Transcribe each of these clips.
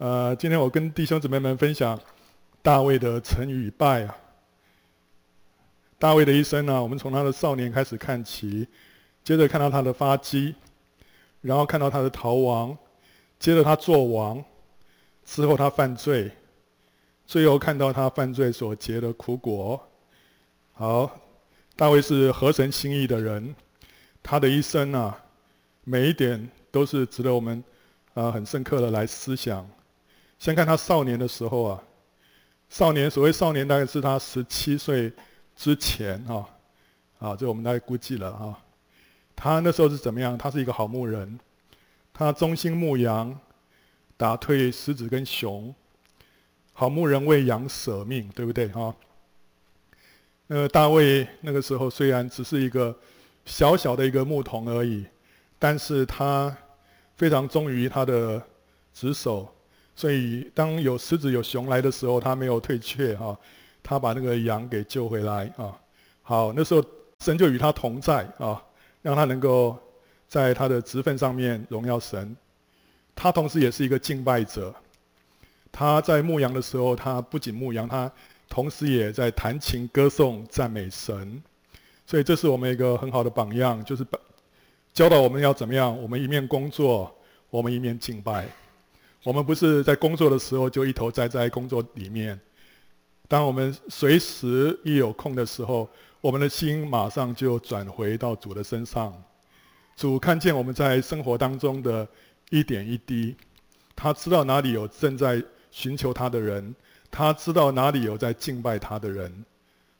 呃，今天我跟弟兄姊妹们分享大卫的成与败啊。大卫的一生呢、我们从他的少年开始看起，接着看到他的发迹，然后看到他的逃亡，接着他做王，之后他犯罪，最后看到他犯罪所结的苦果。好，大卫是合神心意的人，他的一生啊，每一点都是值得我们啊、呃、很深刻的来思想。先看他少年的时候啊，少年所谓少年大概是他十七岁之前啊，啊，这我们大概估计了啊。他那时候是怎么样？他是一个好牧人，他忠心牧羊，打退狮子跟熊。好牧人为羊舍命，对不对啊？那个大卫那个时候虽然只是一个小小的一个牧童而已，但是他非常忠于他的职守。所以，当有狮子、有熊来的时候，他没有退却哈，他把那个羊给救回来啊。好，那时候神就与他同在啊，让他能够在他的职分上面荣耀神。他同时也是一个敬拜者，他在牧羊的时候，他不仅牧羊，他同时也在弹琴、歌颂、赞美神。所以，这是我们一个很好的榜样，就是教导我们要怎么样，我们一面工作，我们一面敬拜。我们不是在工作的时候就一头栽在工作里面，当我们随时一有空的时候，我们的心马上就转回到主的身上。主看见我们在生活当中的一点一滴，他知道哪里有正在寻求他的人，他知道哪里有在敬拜他的人。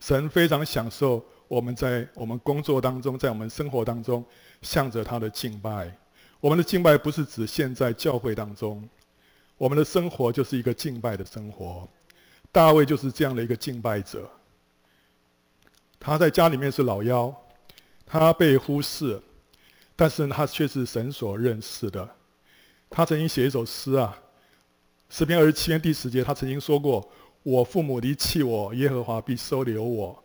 神非常享受我们在我们工作当中，在我们生活当中向着他的敬拜。我们的敬拜不是指现在教会当中。我们的生活就是一个敬拜的生活，大卫就是这样的一个敬拜者。他在家里面是老幺，他被忽视，但是他却是神所认识的。他曾经写一首诗啊，诗篇二十七篇第十节，他曾经说过：“我父母离弃我，耶和华必收留我。”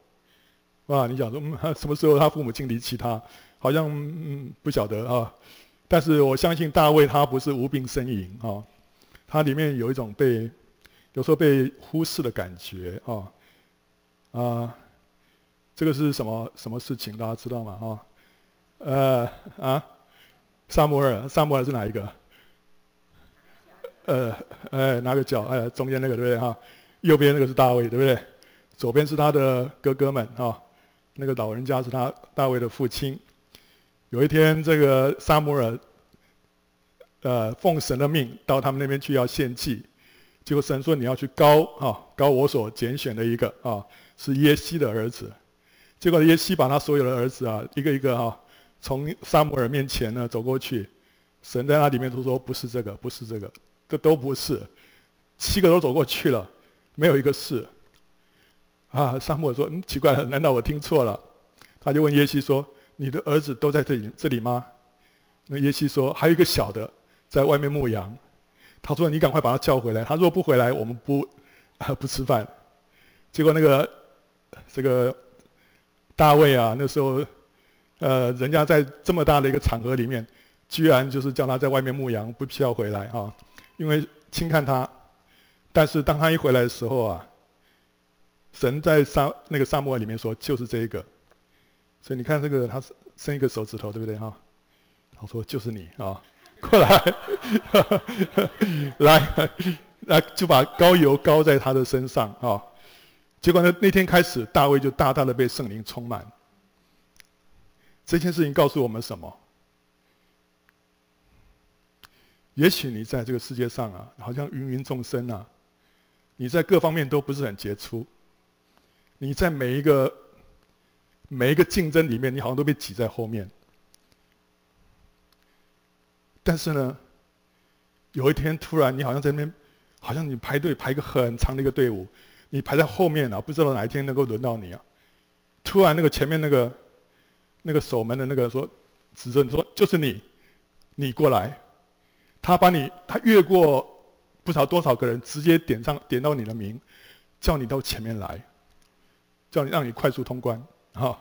哇，你想说，什么时候他父母亲离弃他？好像嗯不晓得啊。但是我相信大卫他不是无病呻吟啊。它里面有一种被有时候被忽视的感觉啊啊，这个是什么什么事情？大家知道吗？啊，呃啊，撒摩尔，撒摩尔是哪一个？呃，哎，哪个角？哎，中间那个对不对？哈，右边那个是大卫，对不对？左边是他的哥哥们啊，那个老人家是他大卫的父亲。有一天，这个撒摩尔。呃，奉神的命到他们那边去要献祭，结果神说，你要去膏啊，膏我所拣选的一个啊，是耶西的儿子。结果耶西把他所有的儿子啊，一个一个啊，从撒母耳面前呢走过去，神在那里面都说不是这个，不是这个，这都不是，七个都走过去了，没有一个是。啊，撒母耳说，嗯，奇怪了，难道我听错了？他就问耶西说，你的儿子都在这里这里吗？那耶西说，还有一个小的。在外面牧羊，他说：“你赶快把他叫回来。他若不回来，我们不啊 不吃饭。”结果那个这个大卫啊，那时候呃，人家在这么大的一个场合里面，居然就是叫他在外面牧羊，不需要回来哈，因为轻看他。但是当他一回来的时候啊，神在撒那个撒母耳里面说：“就是这一个。”所以你看这个，他伸一个手指头，对不对哈？他说：“就是你啊。”过来，来，来，就把膏油膏在他的身上啊！结果呢，那天开始，大卫就大大的被圣灵充满。这件事情告诉我们什么？也许你在这个世界上啊，好像芸芸众生啊，你在各方面都不是很杰出，你在每一个每一个竞争里面，你好像都被挤在后面。但是呢，有一天突然，你好像在那边，好像你排队排个很长的一个队伍，你排在后面啊，不知道哪一天能够轮到你啊。突然，那个前面那个那个守门的那个说，指着你说就是你，你过来。他把你，他越过不知道多少个人，直接点上点到你的名，叫你到前面来，叫你让你快速通关啊。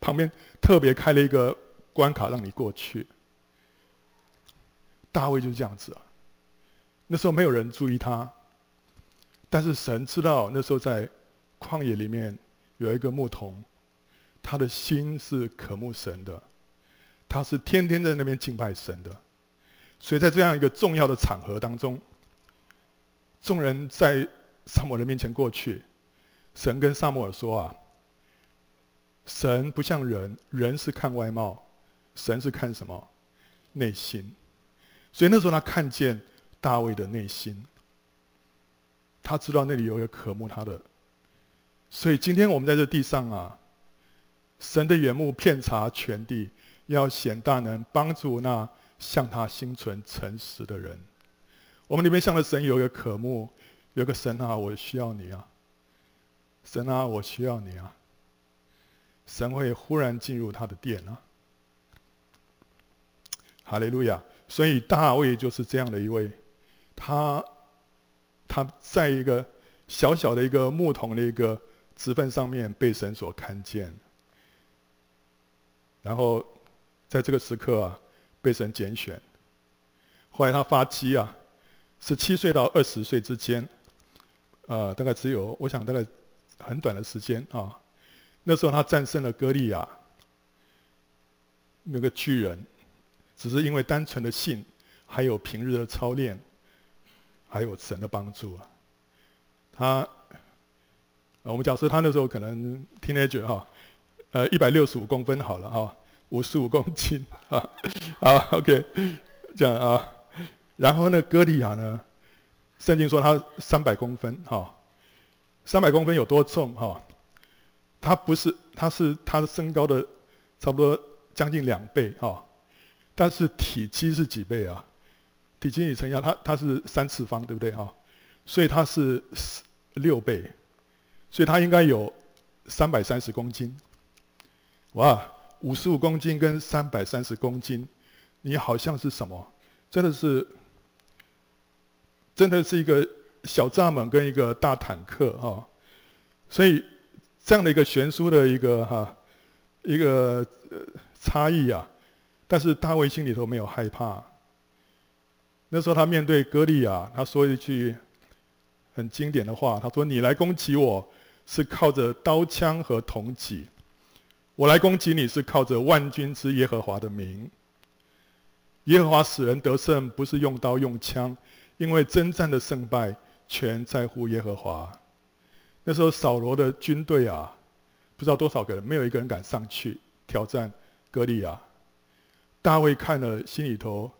旁边特别开了一个关卡让你过去。大卫就是这样子啊，那时候没有人注意他，但是神知道那时候在旷野里面有一个牧童，他的心是渴慕神的，他是天天在那边敬拜神的，所以在这样一个重要的场合当中，众人在撒母耳面前过去，神跟撒母耳说啊，神不像人，人是看外貌，神是看什么？内心。所以那时候他看见大卫的内心，他知道那里有一个渴慕他的。所以今天我们在这地上啊，神的眼目遍察全地，要显大能，帮助那向他心存诚实的人。我们里面向着神有一个渴慕，有个神啊，我需要你啊，神啊，我需要你啊。神会忽然进入他的殿啊，哈利路亚。所以大卫就是这样的一位，他他在一个小小的一个牧童的一个职份上面被神所看见，然后在这个时刻啊被神拣选，后来他发迹啊，十七岁到二十岁之间，呃，大概只有我想大概很短的时间啊，那时候他战胜了歌利亚那个巨人。只是因为单纯的信，还有平日的操练，还有神的帮助啊。他，我们假设他那时候可能 teenager 哈，呃，一百六十五公分好了哈，五十五公斤啊，啊，OK，这样啊。然后呢，歌利亚呢，圣经说他三百公分哈，三百公分有多重哈？他不是，他是他的身高的差不多将近两倍哈。但是体积是几倍啊？体积你乘一下，它它是三次方，对不对哈？所以它是六倍，所以它应该有三百三十公斤。哇，五十五公斤跟三百三十公斤，你好像是什么？真的是，真的是一个小蚱蜢跟一个大坦克哈。所以这样的一个悬殊的一个哈一个呃差异啊。但是大卫心里头没有害怕。那时候他面对歌利亚，他说一句很经典的话：“他说，你来攻击我是靠着刀枪和铜戟，我来攻击你是靠着万军之耶和华的名。耶和华使人得胜，不是用刀用枪，因为征战的胜败全在乎耶和华。”那时候扫罗的军队啊，不知道多少个人，没有一个人敢上去挑战歌利亚。大卫看了，心里头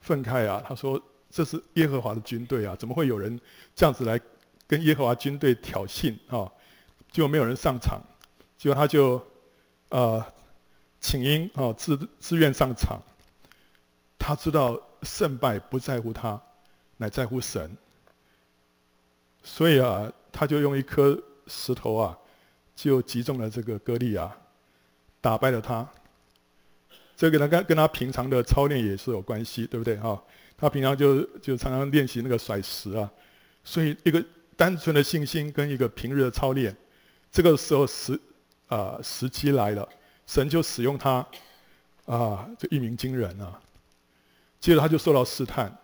愤慨啊！他说：“这是耶和华的军队啊，怎么会有人这样子来跟耶和华军队挑衅啊？”结果没有人上场，结果他就呃请缨啊，自自愿上场。他知道胜败不在乎他，乃在乎神。所以啊，他就用一颗石头啊，就击中了这个歌利亚，打败了他。这个呢，跟跟他平常的操练也是有关系，对不对哈？他平常就就常常练习那个甩石啊，所以一个单纯的信心跟一个平日的操练，这个时候时啊时机来了，神就使用他啊，就一鸣惊人啊。接着他就受到试探，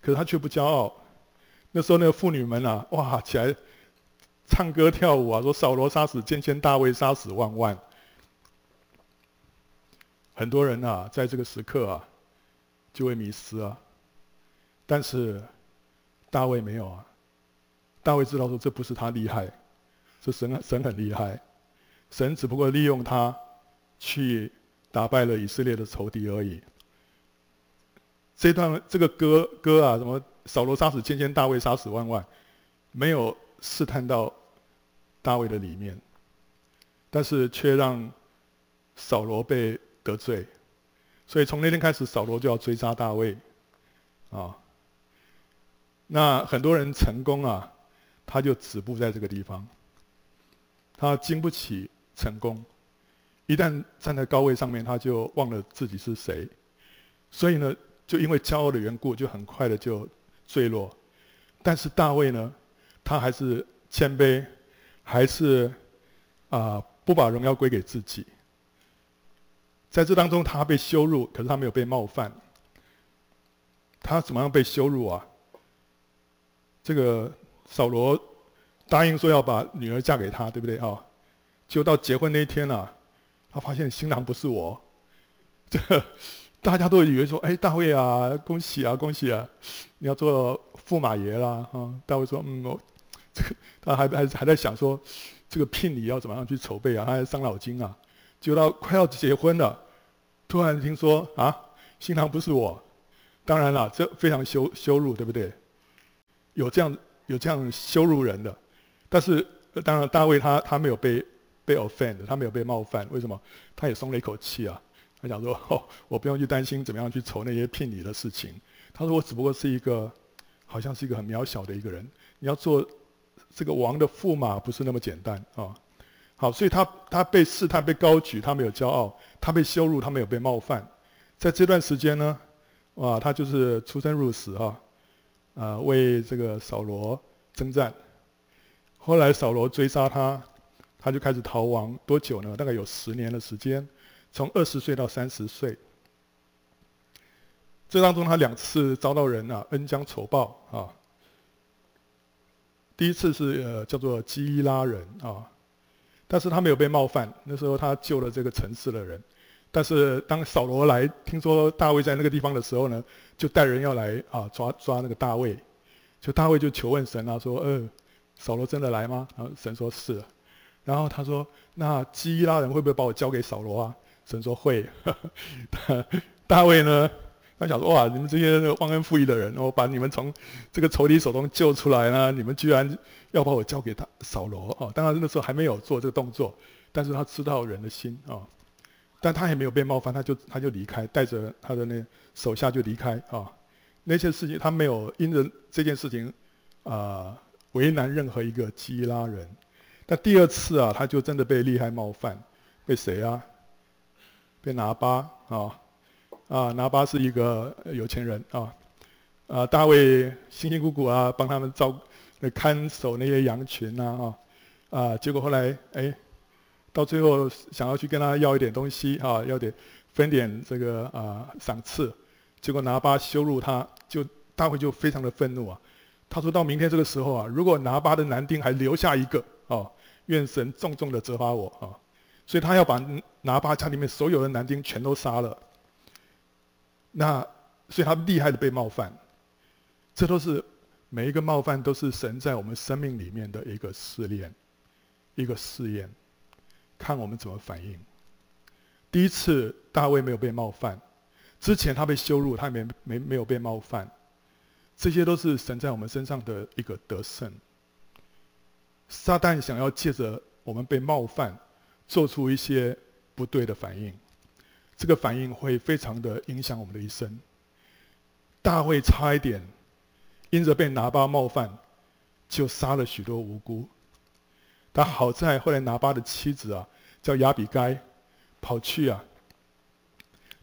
可是他却不骄傲。那时候那个妇女们啊，哇起来唱歌跳舞啊，说扫罗杀死千千，大卫杀死万万。很多人啊，在这个时刻啊，就会迷失啊。但是大卫没有啊，大卫知道说这不是他厉害，是神神很厉害，神只不过利用他去打败了以色列的仇敌而已。这段这个歌歌啊，什么扫罗杀死千千，大卫杀死万万，没有试探到大卫的里面，但是却让扫罗被。得罪，所以从那天开始，扫罗就要追杀大卫，啊，那很多人成功啊，他就止步在这个地方，他经不起成功，一旦站在高位上面，他就忘了自己是谁，所以呢，就因为骄傲的缘故，就很快的就坠落。但是大卫呢，他还是谦卑，还是啊，不把荣耀归给自己。在这当中，他被羞辱，可是他没有被冒犯。他怎么样被羞辱啊？这个扫罗答应说要把女儿嫁给他，对不对啊？就到结婚那一天啊，他发现新郎不是我，这个大家都以为说，哎，大卫啊，恭喜啊，恭喜啊，你要做驸马爷啦啊！大卫说，嗯，我这个他还还还在想说，这个聘礼要怎么样去筹备啊？他还伤脑筋啊。就到快要结婚了，突然听说啊，新郎不是我，当然了，这非常羞羞辱，对不对？有这样有这样羞辱人的，但是当然大卫他他没有被被 offend，他没有被冒犯，为什么？他也松了一口气啊，他想说哦，我不用去担心怎么样去筹那些聘礼的事情。他说我只不过是一个，好像是一个很渺小的一个人，你要做这个王的驸马不是那么简单啊。好，所以他他被试探、被高举，他没有骄傲；他被羞辱，他没有被冒犯。在这段时间呢，哇，他就是出生入死哈，啊，为这个扫罗征战。后来扫罗追杀他，他就开始逃亡。多久呢？大概有十年的时间，从二十岁到三十岁。这当中他两次遭到人啊恩将仇报啊。第一次是呃叫做基拉人啊。但是他没有被冒犯，那时候他救了这个城市的人。但是当扫罗来听说大卫在那个地方的时候呢，就带人要来啊抓抓那个大卫。就大卫就求问神啊，说：“呃，扫罗真的来吗？”然后神说是。然后他说：“那基拉人会不会把我交给扫罗啊？”神说会。大卫呢？他想说：“哇，你们这些忘恩负义的人，我把你们从这个仇敌手中救出来呢，你们居然要把我交给他扫罗哦！当然那时候还没有做这个动作，但是他知道人的心啊、哦，但他也没有被冒犯，他就他就离开，带着他的那手下就离开啊、哦。那些事情他没有因着这件事情啊、呃、为难任何一个基拉人。但第二次啊，他就真的被厉害冒犯，被谁啊？被拿巴啊。啊，拿巴是一个有钱人啊，啊，大卫辛辛苦苦啊，帮他们照看守那些羊群呐啊，啊，结果后来哎，到最后想要去跟他要一点东西啊，要点分点这个啊赏赐，结果拿巴羞辱他，就大卫就非常的愤怒啊，他说到明天这个时候啊，如果拿巴的男丁还留下一个啊，愿神重重的责罚我啊，所以他要把拿巴家里面所有的男丁全都杀了。那，所以他厉害的被冒犯，这都是每一个冒犯都是神在我们生命里面的一个试炼，一个试验，看我们怎么反应。第一次大卫没有被冒犯，之前他被羞辱，他没没没有被冒犯，这些都是神在我们身上的一个得胜。撒旦想要借着我们被冒犯，做出一些不对的反应。这个反应会非常的影响我们的一生。大卫差一点，因着被拿巴冒犯，就杀了许多无辜。但好在后来拿巴的妻子啊，叫亚比该，跑去啊，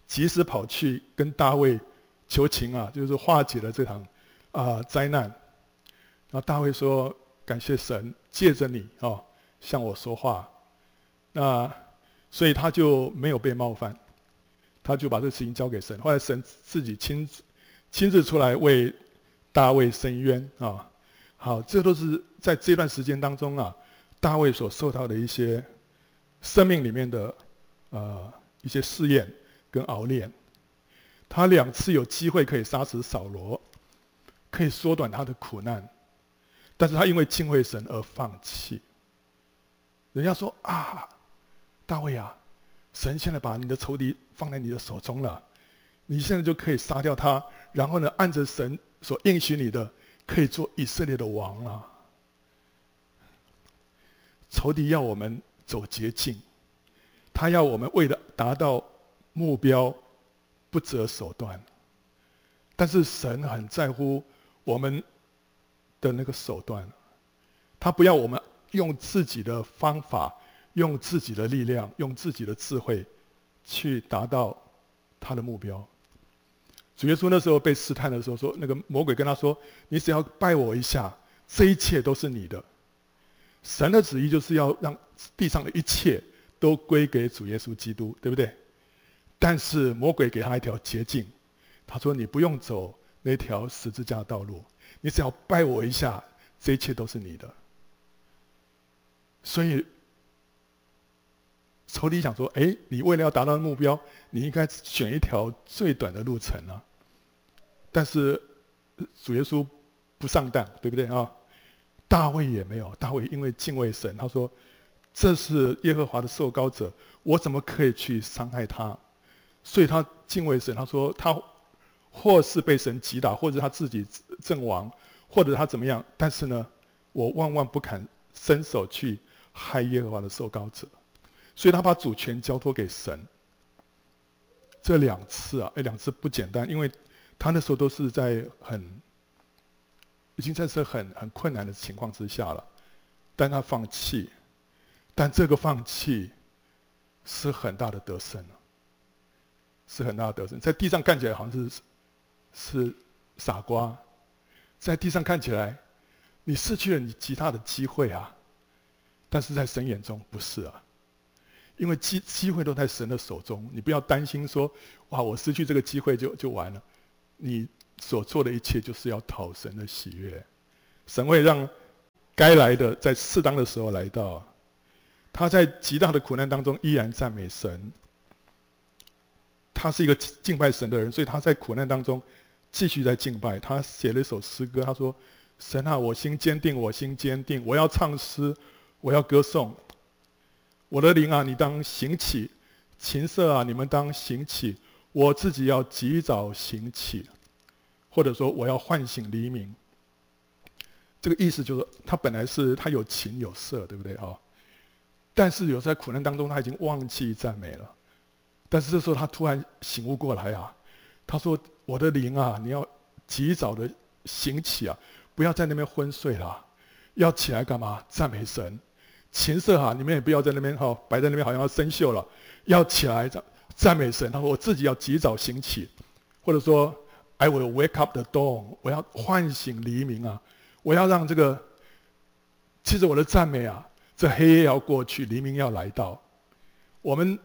及时跑去跟大卫求情啊，就是化解了这场啊灾难。然后大卫说：“感谢神，借着你啊向我说话。”那所以他就没有被冒犯。他就把这个事情交给神，后来神自己亲自亲自出来为大卫伸冤啊。好，这都是在这段时间当中啊，大卫所受到的一些生命里面的呃一些试验跟熬炼。他两次有机会可以杀死扫罗，可以缩短他的苦难，但是他因为敬畏神而放弃。人家说啊，大卫啊。神现在把你的仇敌放在你的手中了，你现在就可以杀掉他，然后呢，按着神所应许你的，可以做以色列的王了。仇敌要我们走捷径，他要我们为了达到目标不择手段，但是神很在乎我们的那个手段，他不要我们用自己的方法。用自己的力量，用自己的智慧，去达到他的目标。主耶稣那时候被试探的时候说，那个魔鬼跟他说：“你只要拜我一下，这一切都是你的。”神的旨意就是要让地上的一切都归给主耶稣基督，对不对？但是魔鬼给他一条捷径，他说：“你不用走那条十字架道路，你只要拜我一下，这一切都是你的。所以仇敌想说：哎，你为了要达到目标，你应该选一条最短的路程啊。但是主耶稣不上当，对不对啊？大卫也没有，大卫因为敬畏神，他说：这是耶和华的受膏者，我怎么可以去伤害他？所以他敬畏神，他说他或是被神击打，或者他自己阵亡，或者他怎么样，但是呢，我万万不敢伸手去害耶和华的受膏者，所以他把主权交托给神。这两次啊，哎，两次不简单，因为他那时候都是在很，已经在是很很困难的情况之下了，但他放弃，但这个放弃是很大的得胜了。是很大的得胜，在地上看起来好像是是傻瓜，在地上看起来，你失去了你极大的机会啊，但是在神眼中不是啊，因为机机会都在神的手中，你不要担心说，哇，我失去这个机会就就完了，你所做的一切就是要讨神的喜悦，神会让该来的在适当的时候来到，他在极大的苦难当中依然赞美神。他是一个敬拜神的人，所以他在苦难当中继续在敬拜。他写了一首诗歌，他说：“神啊，我心坚定，我心坚定，我要唱诗，我要歌颂。我的灵啊，你当行起；琴瑟啊，你们当行起。我自己要及早行起，或者说我要唤醒黎明。”这个意思就是，他本来是他有琴有瑟，对不对啊？但是有在苦难当中，他已经忘记赞美了。但是这时候他突然醒悟过来啊，他说：“我的灵啊，你要及早的醒起啊，不要在那边昏睡了，要起来干嘛？赞美神。琴瑟哈，你们也不要在那边哈，摆在那边好像要生锈了，要起来赞赞美神。他说我自己要及早醒起，或者说 I will wake up the dawn，我要唤醒黎明啊，我要让这个，其实我的赞美啊，这黑夜要过去，黎明要来到，我们。”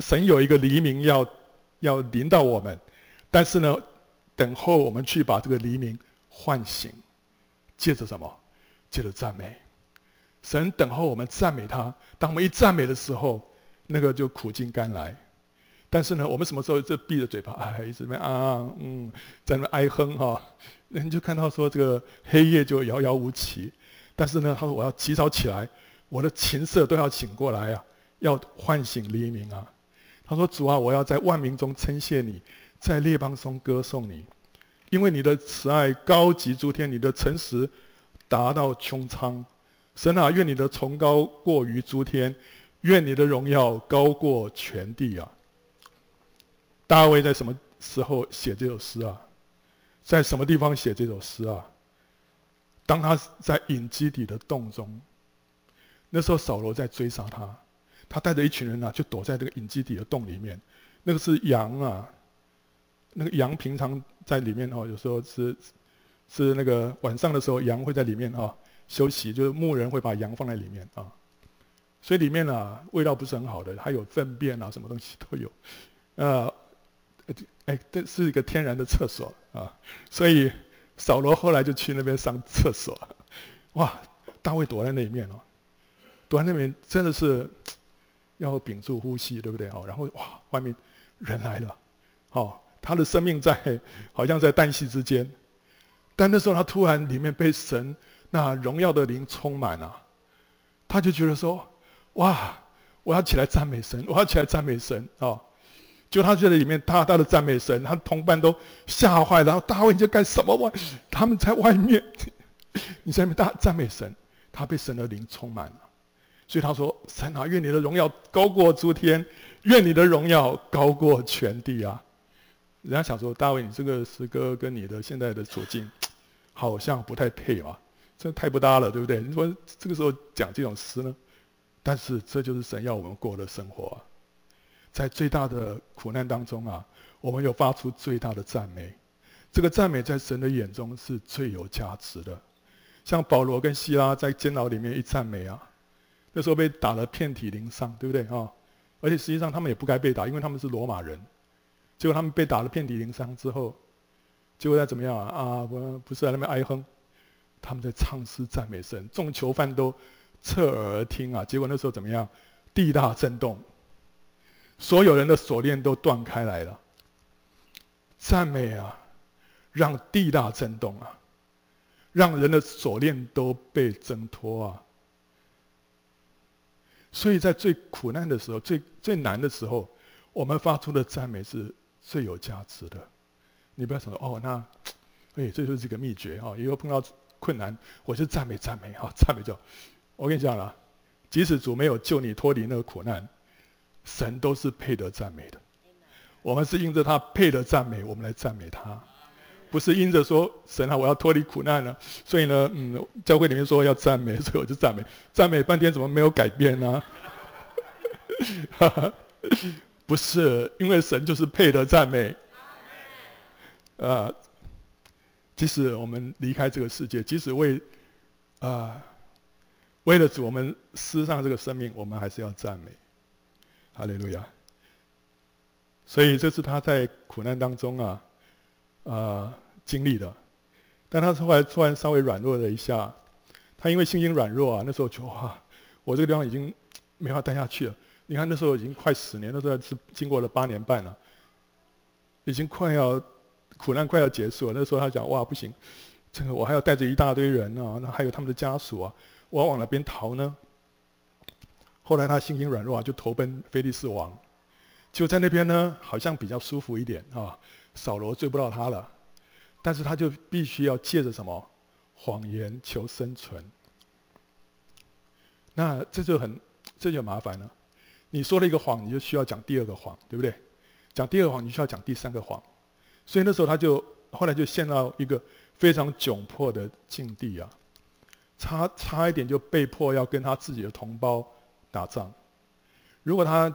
神有一个黎明要要临到我们，但是呢，等候我们去把这个黎明唤醒，借着什么？借着赞美。神等候我们赞美他。当我们一赞美的时候，那个就苦尽甘来。但是呢，我们什么时候就闭着嘴巴，哎，一直在啊嗯，在那哀哼哈、哦，那你就看到说这个黑夜就遥遥无期。但是呢，他说我要及早起来，我的琴瑟都要醒过来啊，要唤醒黎明啊。他说：“主啊，我要在万民中称谢你，在列邦中歌颂你，因为你的慈爱高及诸天，你的诚实达到穹苍。神啊，愿你的崇高过于诸天，愿你的荣耀高过全地啊！”大卫在什么时候写这首诗啊？在什么地方写这首诗啊？当他在隐基底的洞中，那时候扫罗在追杀他。他带着一群人啊，就躲在这个隐基底的洞里面。那个是羊啊，那个羊平常在里面哦，有时候是是那个晚上的时候，羊会在里面哦休息，就是牧人会把羊放在里面啊。所以里面啊，味道不是很好的，还有粪便啊，什么东西都有。呃，哎，这是一个天然的厕所啊。所以扫罗后来就去那边上厕所。哇，大卫躲在那里面哦，躲在那边真的是。要屏住呼吸，对不对？哦，然后哇，外面人来了，哦，他的生命在好像在旦夕之间，但那时候他突然里面被神那荣耀的灵充满了，他就觉得说，哇，我要起来赞美神，我要起来赞美神啊，就他觉得里面大大的赞美神，他同伴都吓坏了，大卫你在干什么？哇，他们在外面，你在那边大赞美神，他被神的灵充满了。所以他说：“神啊，愿你的荣耀高过诸天，愿你的荣耀高过全地啊！”人家想说：“大卫，你这个诗歌跟你的现在的处境 好像不太配啊，这太不搭了，对不对？”你说这个时候讲这种诗呢？但是这就是神要我们过的生活啊，在最大的苦难当中啊，我们有发出最大的赞美，这个赞美在神的眼中是最有价值的。像保罗跟西拉在监牢里面一赞美啊。那时候被打得遍体鳞伤，对不对啊？而且实际上他们也不该被打，因为他们是罗马人。结果他们被打得遍体鳞伤之后，结果他怎么样啊？啊，不不是在那边哀哼，他们在唱诗赞美神，众囚犯都侧耳听啊。结果那时候怎么样？地大震动，所有人的锁链都断开来了。赞美啊，让地大震动啊，让人的锁链都被挣脱啊。所以在最苦难的时候、最最难的时候，我们发出的赞美是最有价值的。你不要想说哦，那哎，这就是这个秘诀啊！以后碰到困难，我就赞美赞美哈，赞美就。我跟你讲了，即使主没有救你脱离那个苦难，神都是配得赞美的。我们是因着他配得赞美，我们来赞美他，不是因着说神啊，我要脱离苦难了，所以呢，嗯，教会里面说要赞美，所以我就赞美，赞美半天怎么没有改变呢？不是，因为神就是配得赞美。啊，即使我们离开这个世界，即使为啊为了主，我们失丧这个生命，我们还是要赞美，哈利路亚。所以这是他在苦难当中啊，啊经历的，但他后来突然稍微软弱了一下，他因为信心软弱啊，那时候就哇，我这个地方已经没法待下去了。你看那时候已经快十年，那时候是经过了八年半了，已经快要苦难快要结束了。那时候他讲哇不行，这个我还要带着一大堆人啊，那还有他们的家属啊，我要往哪边逃呢？后来他信心软弱啊，就投奔非利士王。就在那边呢，好像比较舒服一点啊。扫罗追不到他了，但是他就必须要借着什么谎言求生存。那这就很这就麻烦了。你说了一个谎，你就需要讲第二个谎，对不对？讲第二个谎，你需要讲第三个谎。所以那时候他就后来就陷到一个非常窘迫的境地啊，差差一点就被迫要跟他自己的同胞打仗。如果他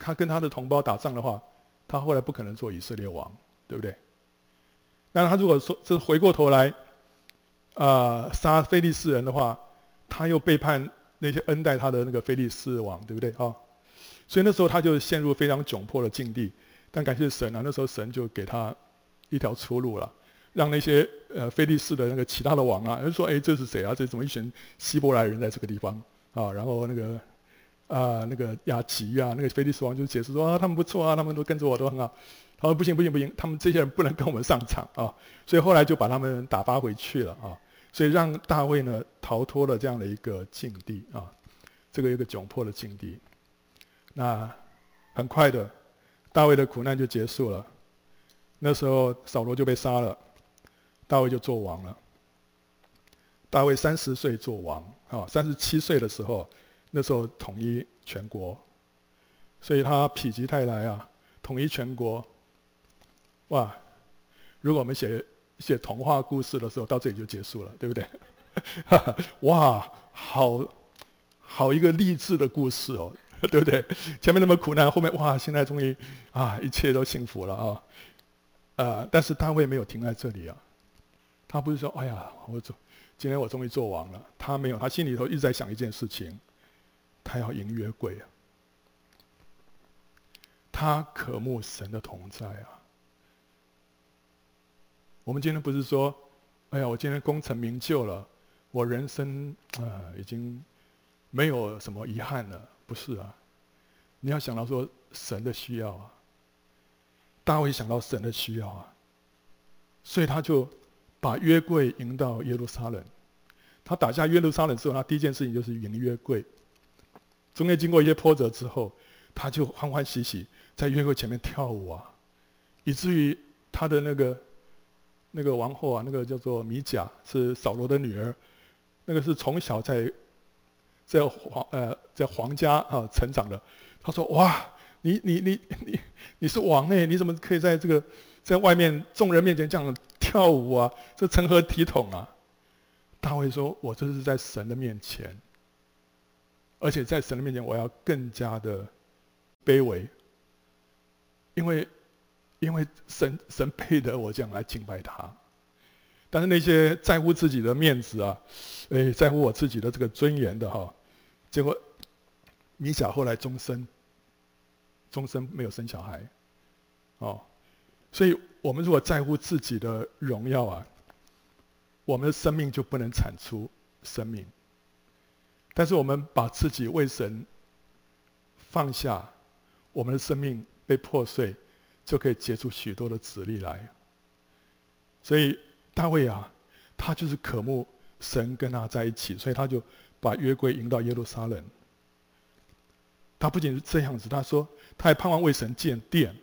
他跟他的同胞打仗的话，他后来不可能做以色列王，对不对？那他如果说是回过头来，啊、呃，杀非利士人的话，他又背叛那些恩待他的那个非利士王，对不对啊？所以那时候他就陷入非常窘迫的境地。但感谢神啊，那时候神就给他一条出路了，让那些呃非利士的那个其他的王啊，就说：“哎，这是谁啊？这怎么一群希伯来人在这个地方啊？”然后那个。啊，那个亚吉啊，那个非利士王就解释说啊，他们不错啊，他们都跟着我都很好。他说不行不行不行，他们这些人不能跟我们上场啊。所以后来就把他们打发回去了啊。所以让大卫呢逃脱了这样的一个境地啊，这个一个窘迫的境地。那很快的，大卫的苦难就结束了。那时候扫罗就被杀了，大卫就做王了。大卫三十岁做王啊，三十七岁的时候。那时候统一全国，所以他否极泰来啊，统一全国。哇！如果我们写写童话故事的时候，到这里就结束了，对不对？哇，好好一个励志的故事哦，对不对？前面那么苦难，后面哇，现在终于啊，一切都幸福了啊！啊、但是大卫没有停在这里啊，他不是说哎呀，我做今天我终于做完了，他没有，他心里头一直在想一件事情。他要迎约柜啊！他渴慕神的同在啊！我们今天不是说，哎呀，我今天功成名就了，我人生啊、已经没有什么遗憾了，不是啊？你要想到说神的需要啊，大卫想到神的需要啊，所以他就把约柜迎到耶路撒冷。他打下耶路撒冷之后，他第一件事情就是迎约柜。中间经过一些波折之后，他就欢欢喜喜在约柜前面跳舞啊，以至于他的那个那个王后啊，那个叫做米甲，是扫罗的女儿，那个是从小在在皇呃在皇家啊成长的。他说：“哇，你你你你你是王哎，你怎么可以在这个在外面众人面前这样跳舞啊？这成何体统啊？”大卫说：“我这是在神的面前。”而且在神的面前，我要更加的卑微，因为因为神神配得我这样来敬拜他。但是那些在乎自己的面子啊，诶，在乎我自己的这个尊严的哈，结果米甲后来终身终身没有生小孩，哦，所以我们如果在乎自己的荣耀啊，我们的生命就不能产出生命。但是我们把自己为神放下，我们的生命被破碎，就可以结出许多的子粒来。所以大卫啊，他就是渴慕神跟他在一起，所以他就把约柜迎到耶路撒冷。他不仅是这样子，他说他还盼望为神建殿，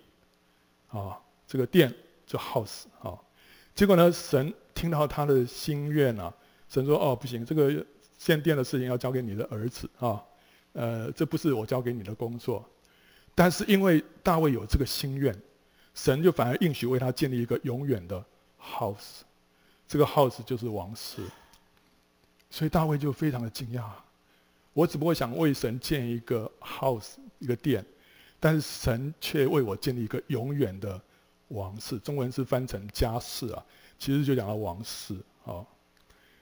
啊，这个殿就 house 啊。结果呢，神听到他的心愿啊，神说：“哦，不行，这个建殿的事情要交给你的儿子啊，呃，这不是我交给你的工作。”但是因为大卫有这个心愿，神就反而应许为他建立一个永远的 house，这个 house 就是王室。所以大卫就非常的惊讶。我只不过想为神建一个 house，一个殿，但是神却为我建立一个永远的王室。中文是翻成家室啊，其实就讲到王室啊。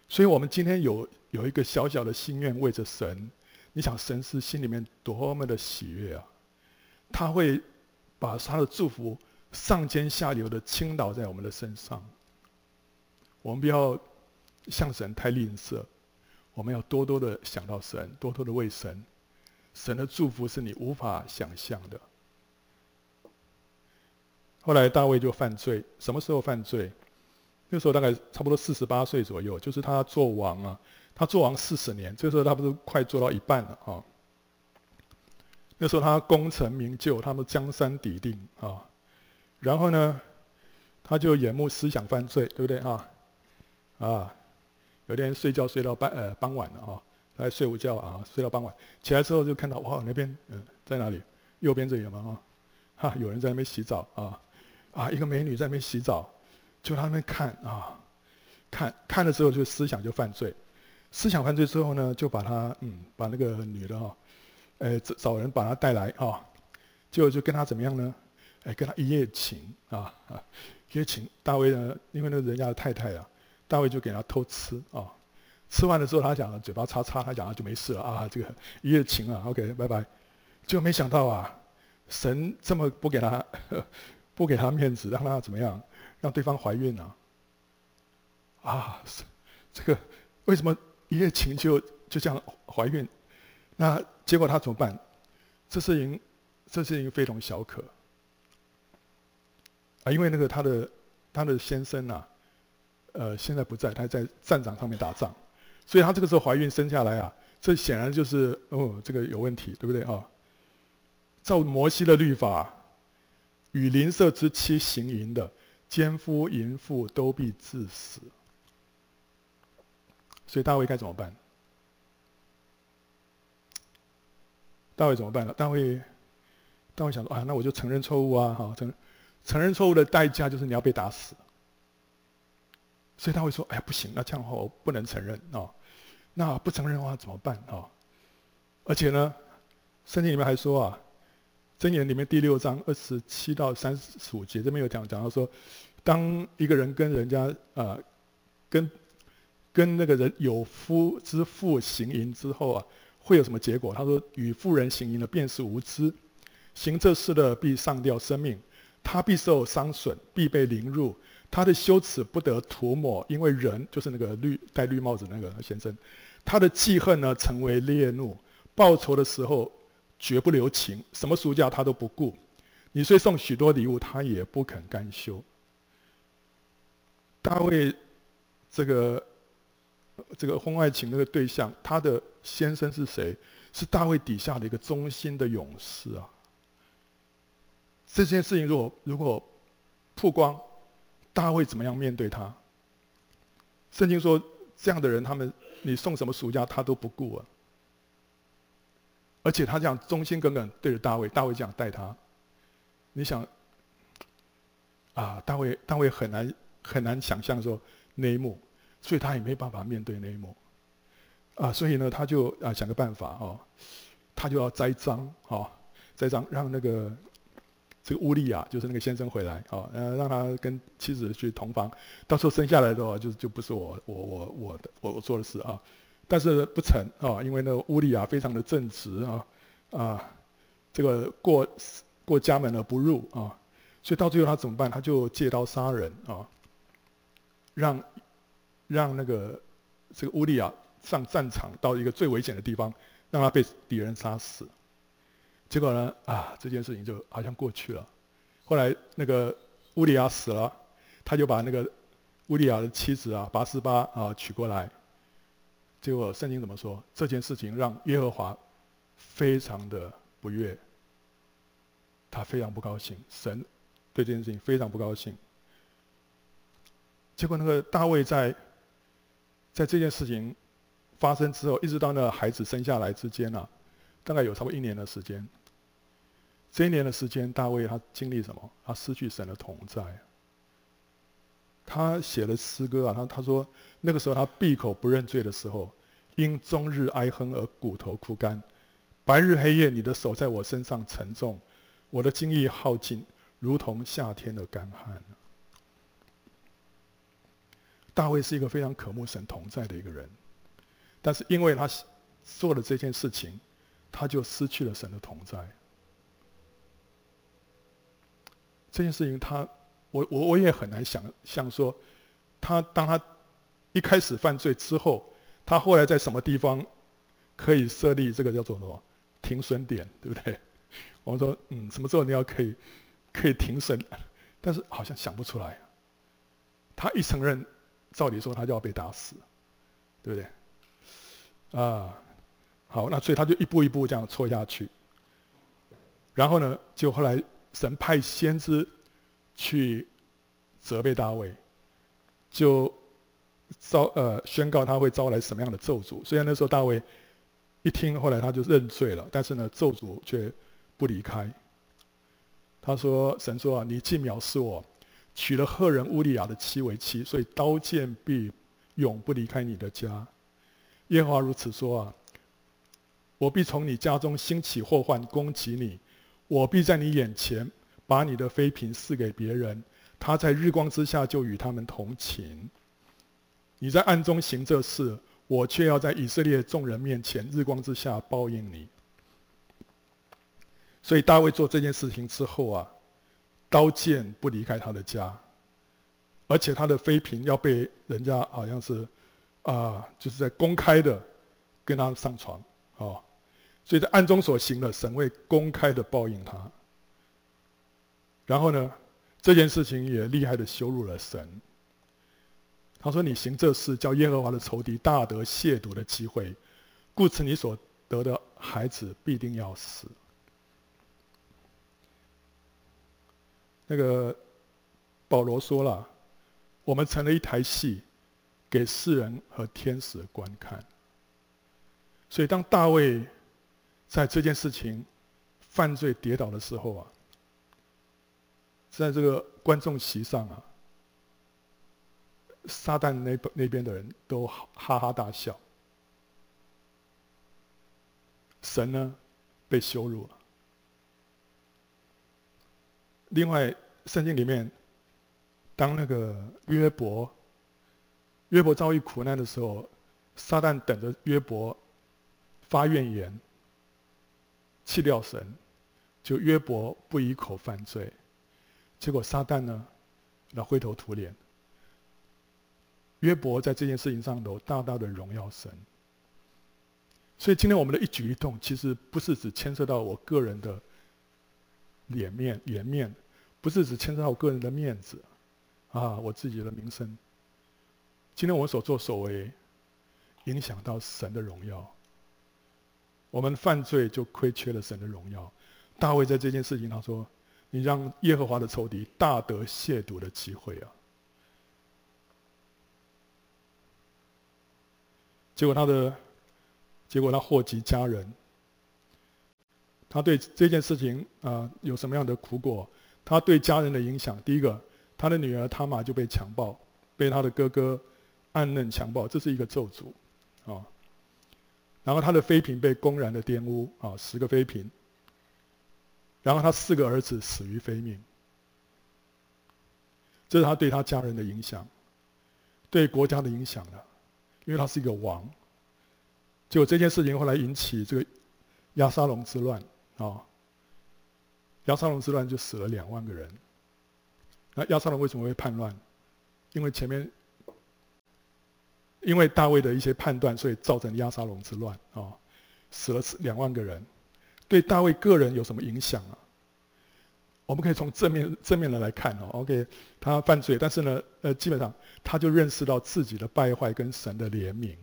所以我们今天有有一个小小的心愿，为着神，你想神是心里面多么的喜悦啊！他会把他的祝福上尖下流的倾倒在我们的身上。我们不要向神太吝啬。我们要多多的想到神，多多的为神，神的祝福是你无法想象的。后来大卫就犯罪，什么时候犯罪？那时候大概差不多四十八岁左右，就是他做王啊，他做王四十年，这时候他不是快做到一半了啊。那时候他功成名就，他们江山抵定啊，然后呢，他就眼目思想犯罪，对不对啊？啊。有天睡觉睡到半呃傍晚了啊，来睡午觉啊，睡到傍晚，起来之后就看到哇那边嗯在哪里？右边这里吗？啊，哈有人在那边洗澡啊，啊一个美女在那边洗澡，就他那边看啊，看看了之后就思想就犯罪，思想犯罪之后呢就把他嗯把那个女的哈，呃找找人把她带来啊，就就跟他怎么样呢？哎跟他一夜情啊啊一夜情，大卫呢因为那人家的太太啊。大卫就给他偷吃啊，吃完了之后，他讲了嘴巴擦擦，他讲了就没事了啊，这个一夜情啊，OK，拜拜。就没想到啊，神这么不给他 不给他面子，让他怎么样，让对方怀孕了啊，啊，这个为什么一夜情就就这样怀孕？那结果他怎么办？这事情这事情非同小可啊，因为那个他的他的先生啊。呃，现在不在，他在战场上面打仗，所以他这个时候怀孕生下来啊，这显然就是哦，这个有问题，对不对啊？照摩西的律法，与邻舍之妻行淫的，奸夫淫妇都必致死。所以大卫该怎么办？大卫怎么办呢？大卫，大卫想说啊，那我就承认错误啊，哈，承承认错误的代价就是你要被打死。所以他会说：“哎呀，不行，那这样的话我不能承认哦。那不承认的话怎么办啊？而且呢，圣经里面还说啊，箴言里面第六章二十七到三十五节这边有讲讲到说，当一个人跟人家啊，跟跟那个人有夫之妇行淫之后啊，会有什么结果？他说：与妇人行淫的便是无知，行这事的必上吊生命，他必受伤损，必被凌辱。”他的羞耻不得涂抹，因为人就是那个绿戴绿帽子那个先生，他的记恨呢成为烈怒，报仇的时候绝不留情，什么赎价他都不顾。你虽送许多礼物，他也不肯甘休。大卫这个这个婚外情那个对象，他的先生是谁？是大卫底下的一个忠心的勇士啊。这件事情如果如果曝光，大卫怎么样面对他？圣经说，这样的人，他们你送什么赎价，他都不顾啊。而且他这样忠心耿耿对着大卫，大卫这样待他，你想啊，大卫大卫很难很难想象说那一幕，所以他也没办法面对那一幕啊。所以呢，他就啊想个办法哦，他就要栽赃哦，栽赃让那个。这个乌利亚就是那个先生回来啊，呃，让他跟妻子去同房，到时候生下来的话，就就不是我我我我的我我做的事啊，但是不成啊，因为那个乌利亚非常的正直啊啊，这个过过家门而不入啊，所以到最后他怎么办？他就借刀杀人啊，让让那个这个乌利亚上战场到一个最危险的地方，让他被敌人杀死。结果呢，啊，这件事情就好像过去了。后来那个乌利亚死了，他就把那个乌利亚的妻子啊，拔示巴啊娶过来。结果圣经怎么说？这件事情让耶和华非常的不悦，他非常不高兴。神对这件事情非常不高兴。结果那个大卫在在这件事情发生之后，一直到那孩子生下来之间啊，大概有差不多一年的时间。这一年的时间，大卫他经历什么？他失去神的同在。他写了诗歌啊，他他说那个时候他闭口不认罪的时候，因终日哀哼而骨头枯干，白日黑夜，你的手在我身上沉重，我的精力耗尽，如同夏天的干旱。大卫是一个非常渴慕神同在的一个人，但是因为他做了这件事情，他就失去了神的同在。这件事情他，我我我也很难想象说，他当他一开始犯罪之后，他后来在什么地方可以设立这个叫做什么停损点，对不对？我们说，嗯，什么时候你要可以可以停损？但是好像想不出来。他一承认，照理说他就要被打死，对不对？啊，好，那所以他就一步一步这样错下去。然后呢，就后来。神派先知去责备大卫，就招呃宣告他会招来什么样的咒诅。虽然那时候大卫一听，后来他就认罪了，但是呢，咒诅却不离开。他说：“神说啊，你既藐视我，娶了赫人乌利亚的妻为妻，所以刀剑必永不离开你的家。耶和华如此说啊，我必从你家中兴起祸患攻击你。”我必在你眼前把你的妃嫔赐给别人，他在日光之下就与他们同寝。你在暗中行这事，我却要在以色列众人面前日光之下报应你。所以大卫做这件事情之后啊，刀剑不离开他的家，而且他的妃嫔要被人家好像是啊，就是在公开的跟他上床哦。所以在暗中所行的，神会公开的报应他。然后呢，这件事情也厉害的羞辱了神。他说：“你行这事，叫耶和华的仇敌大得亵渎的机会，故此你所得的孩子必定要死。”那个保罗说了：“我们成了一台戏，给世人和天使观看。”所以当大卫。在这件事情犯罪跌倒的时候啊，在这个观众席上啊，撒旦那那边的人都哈哈大笑，神呢被羞辱了。另外，圣经里面，当那个约伯约伯遭遇苦难的时候，撒旦等着约伯发怨言。弃掉神，就约伯不以口犯罪，结果撒旦呢，那灰头土脸。约伯在这件事情上头大大的荣耀神。所以今天我们的一举一动，其实不是只牵涉到我个人的脸面、颜面，不是只牵涉到我个人的面子，啊，我自己的名声。今天我所作所为，影响到神的荣耀。我们犯罪就亏缺了神的荣耀。大卫在这件事情他说：“你让耶和华的仇敌大得亵渎的机会啊！”结果他的，结果他祸及家人。他对这件事情啊、有什么样的苦果？他对家人的影响，第一个，他的女儿他玛就被强暴，被他的哥哥暗嫩强暴，这是一个咒诅啊。然后他的妃嫔被公然的玷污啊，十个妃嫔。然后他四个儿子死于非命，这是他对他家人的影响，对国家的影响了，因为他是一个王。结果这件事情后来引起这个亚沙龙之乱啊，亚沙龙之乱就死了两万个人那亚沙龙为什么会叛乱？因为前面，因为大卫的一些判断，所以造成押沙龙之乱啊、死了两万个人。对大卫个人有什么影响啊？我们可以从正面正面的来看哦。OK，他犯罪，但是呢，呃，基本上他就认识到自己的败坏跟神的怜悯，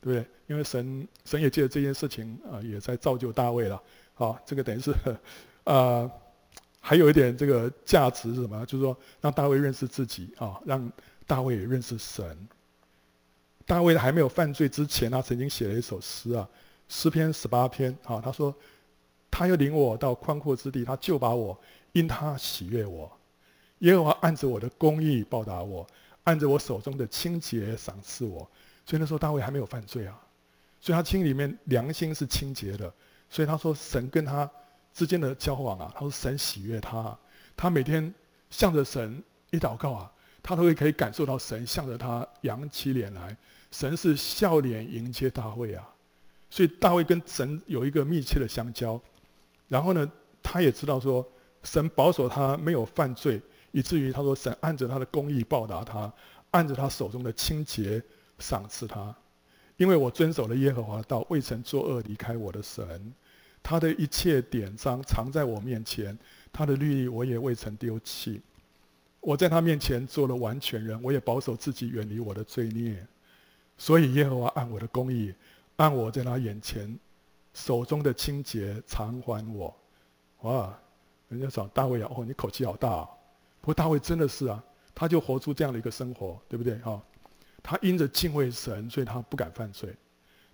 对不对？因为神神也借着这件事情啊、呃，也在造就大卫了。好，这个等于是 呃，还有一点这个价值是什么？就是说让大卫认识自己啊，让大卫也认识神。大卫还没有犯罪之前，他曾经写了一首诗啊，诗篇十八篇啊，他说。他又领我到宽阔之地，他就把我因他喜悦我。耶和华按着我的公义报答我，按着我手中的清洁赏赐我。所以那时候大卫还没有犯罪啊，所以他心里面良心是清洁的。所以他说神跟他之间的交往啊，他说神喜悦他，他每天向着神一祷告啊，他都会可以感受到神向着他扬起脸来，神是笑脸迎接大卫啊。所以大卫跟神有一个密切的相交。然后呢，他也知道说，神保守他没有犯罪，以至于他说神按着他的公义报答他，按着他手中的清洁赏赐他。因为我遵守了耶和华的道，未曾作恶离开我的神，他的一切典章常在我面前，他的律例我也未曾丢弃。我在他面前做了完全人，我也保守自己远离我的罪孽。所以耶和华按我的公义，按我在他眼前。手中的清洁偿还我，哇！人家说大卫啊，哦，你口气好大啊。不过大卫真的是啊，他就活出这样的一个生活，对不对啊？他因着敬畏神，所以他不敢犯罪；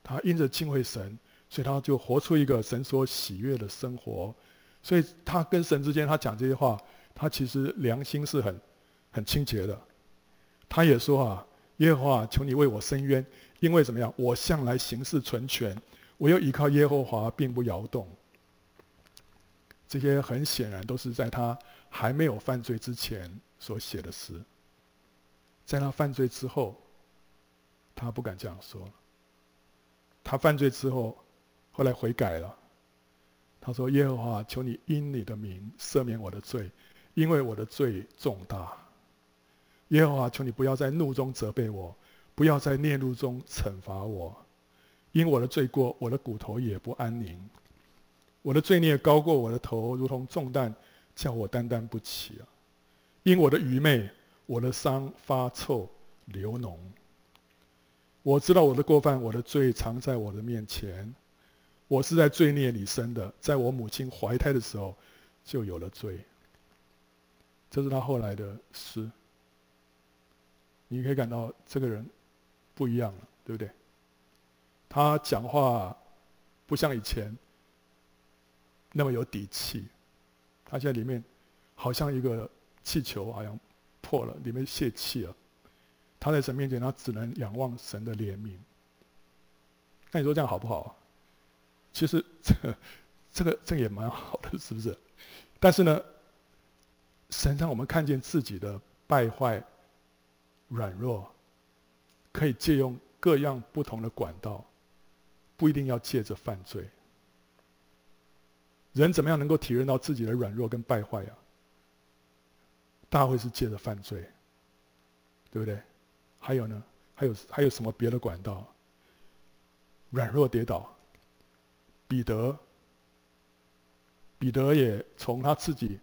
他因着敬畏神，所以他就活出一个神所喜悦的生活。所以他跟神之间，他讲这些话，他其实良心是很很清洁的。他也说啊，耶和华，求你为我伸冤，因为怎么样？我向来行事纯全。我又依靠耶和华，并不摇动。这些很显然都是在他还没有犯罪之前所写的诗。在他犯罪之后，他不敢这样说。他犯罪之后，后来悔改了。他说：“耶和华，求你因你的名赦免我的罪，因为我的罪重大。耶和华，求你不要在怒中责备我，不要在烈怒中惩罚我。”因我的罪过，我的骨头也不安宁。我的罪孽高过我的头，如同重担，叫我担当不起啊！因我的愚昧，我的伤发臭流脓。我知道我的过犯，我的罪常在我的面前。我是在罪孽里生的，在我母亲怀胎的时候就有了罪。这是他后来的诗。你可以感到这个人不一样了，对不对？他讲话不像以前那么有底气，他现在里面好像一个气球，好像破了，里面泄气了。他在神面前，他只能仰望神的怜悯。那你说这样好不好？其实这个、这个、这个也蛮好的，是不是？但是呢，神让我们看见自己的败坏、软弱，可以借用各样不同的管道。不一定要借着犯罪，人怎么样能够体认到自己的软弱跟败坏啊？大会是借着犯罪，对不对？还有呢？还有还有什么别的管道？软弱跌倒，彼得，彼得也从他自己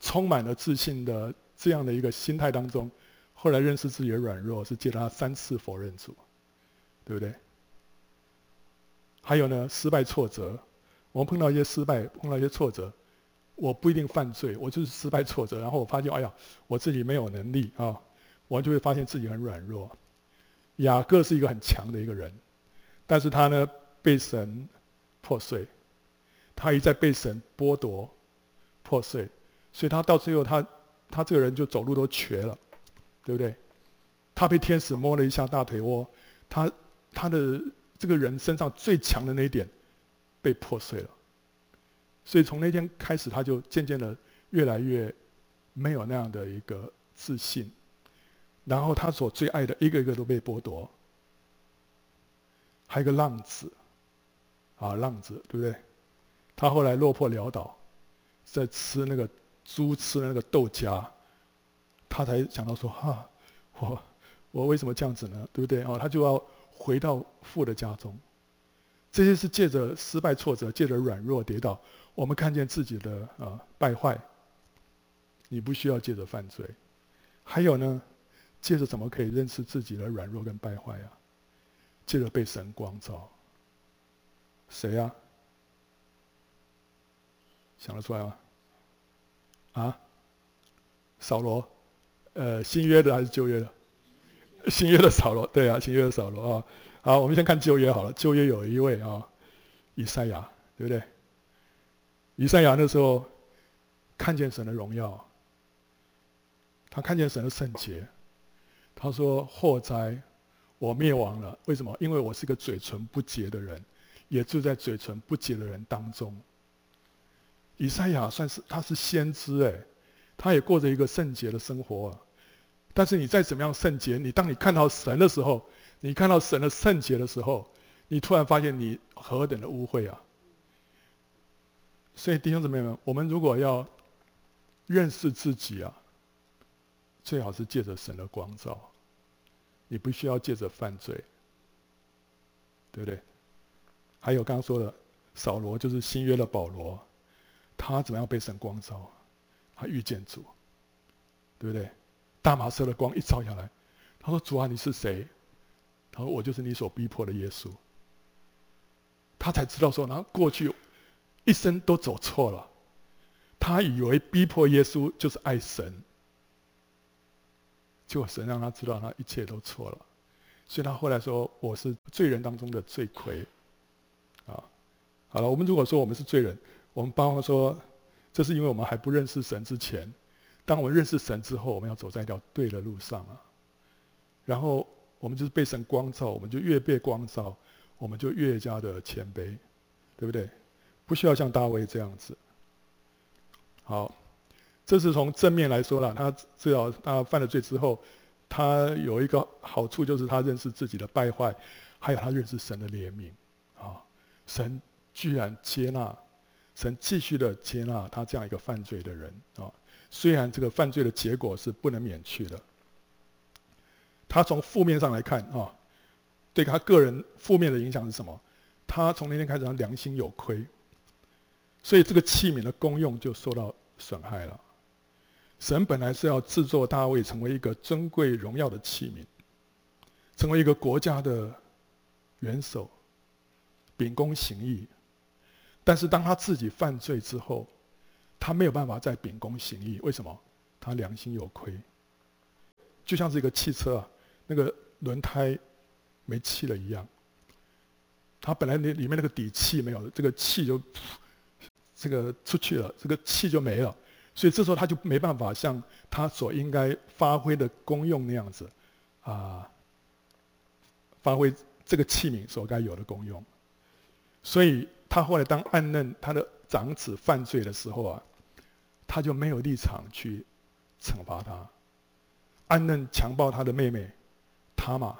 充满了自信的这样的一个心态当中，后来认识自己的软弱，是借他三次否认主，对不对？还有呢，失败挫折，我们碰到一些失败，碰到一些挫折，我不一定犯罪，我就是失败挫折，然后我发现，哎呀，我自己没有能力啊，我就会发现自己很软弱。雅各是一个很强的一个人，但是他呢，被神破碎，他一再被神剥夺、破碎，所以他到最后，他他这个人就走路都瘸了，对不对？他被天使摸了一下大腿窝，他他的。这个人身上最强的那一点被破碎了，所以从那天开始，他就渐渐的越来越没有那样的一个自信，然后他所最爱的一个一个都被剥夺，还有个浪子，啊，浪子对不对？他后来落魄潦倒，在吃那个猪吃的那个豆荚，他才想到说：哈、啊，我我为什么这样子呢？对不对？哦，他就要回到父的家中。这些是借着失败、挫折，借着软弱、跌倒，我们看见自己的啊败坏。你不需要借着犯罪，还有呢，借着怎么可以认识自己的软弱跟败坏啊？借着被神光照。谁呀、想得出来吗？啊？扫罗，呃，新约的还是旧约的？新约的扫罗，对啊，新约的扫罗啊。好，我们先看旧约好了。旧约有一位啊，以赛亚，对不对？以赛亚那时候看见神的荣耀，他看见神的圣洁，他说：“祸哉，我灭亡了！为什么？因为我是个嘴唇不洁的人，也住在嘴唇不洁的人当中。”以赛亚算是他是先知哎，他也过着一个圣洁的生活啊。但是你再怎么样圣洁，你当你看到神的时候，你看到神的圣洁的时候，你突然发现你何等的污秽啊！所以弟兄姊妹们，我们如果要认识自己啊，最好是借着神的光照，你不需要借着犯罪，对不对？还有刚刚说的扫罗，就是新约的保罗，他怎么样被神光照？他遇见主，对不对？大马色的光一照下来，他说：“主啊，你是谁？”他说：“我就是你所逼迫的耶稣。”他才知道说，然后过去一生都走错了。他以为逼迫耶稣就是爱神，结果神让他知道他一切都错了。所以他后来说：“我是罪人当中的罪魁。”啊，好了，我们如果说我们是罪人，我们包括说，这是因为我们还不认识神之前。当我们认识神之后，我们要走在一条对的路上啊。然后。我们就是被神光照，我们就越被光照，我们就越加的谦卑，对不对？不需要像大卫这样子。好，这是从正面来说了。他知道他犯了罪之后，他有一个好处，就是他认识自己的败坏，还有他认识神的怜悯啊。神居然接纳，神继续的接纳他这样一个犯罪的人啊。虽然这个犯罪的结果是不能免去的。他从负面上来看啊，对他个人负面的影响是什么？他从那天开始，他良心有亏，所以这个器皿的功用就受到损害了。神本来是要制作大卫成为一个尊贵荣耀的器皿，成为一个国家的元首，秉公行义。但是当他自己犯罪之后，他没有办法再秉公行义。为什么？他良心有亏，就像是一个汽车啊。那个轮胎没气了一样，它本来那里面那个底气没有了，这个气就这个出去了，这个气就没了，所以这时候他就没办法像他所应该发挥的功用那样子啊，发挥这个器皿所该有的功用。所以他后来当暗嫩他的长子犯罪的时候啊，他就没有立场去惩罚他。暗嫩强暴他的妹妹。他嘛，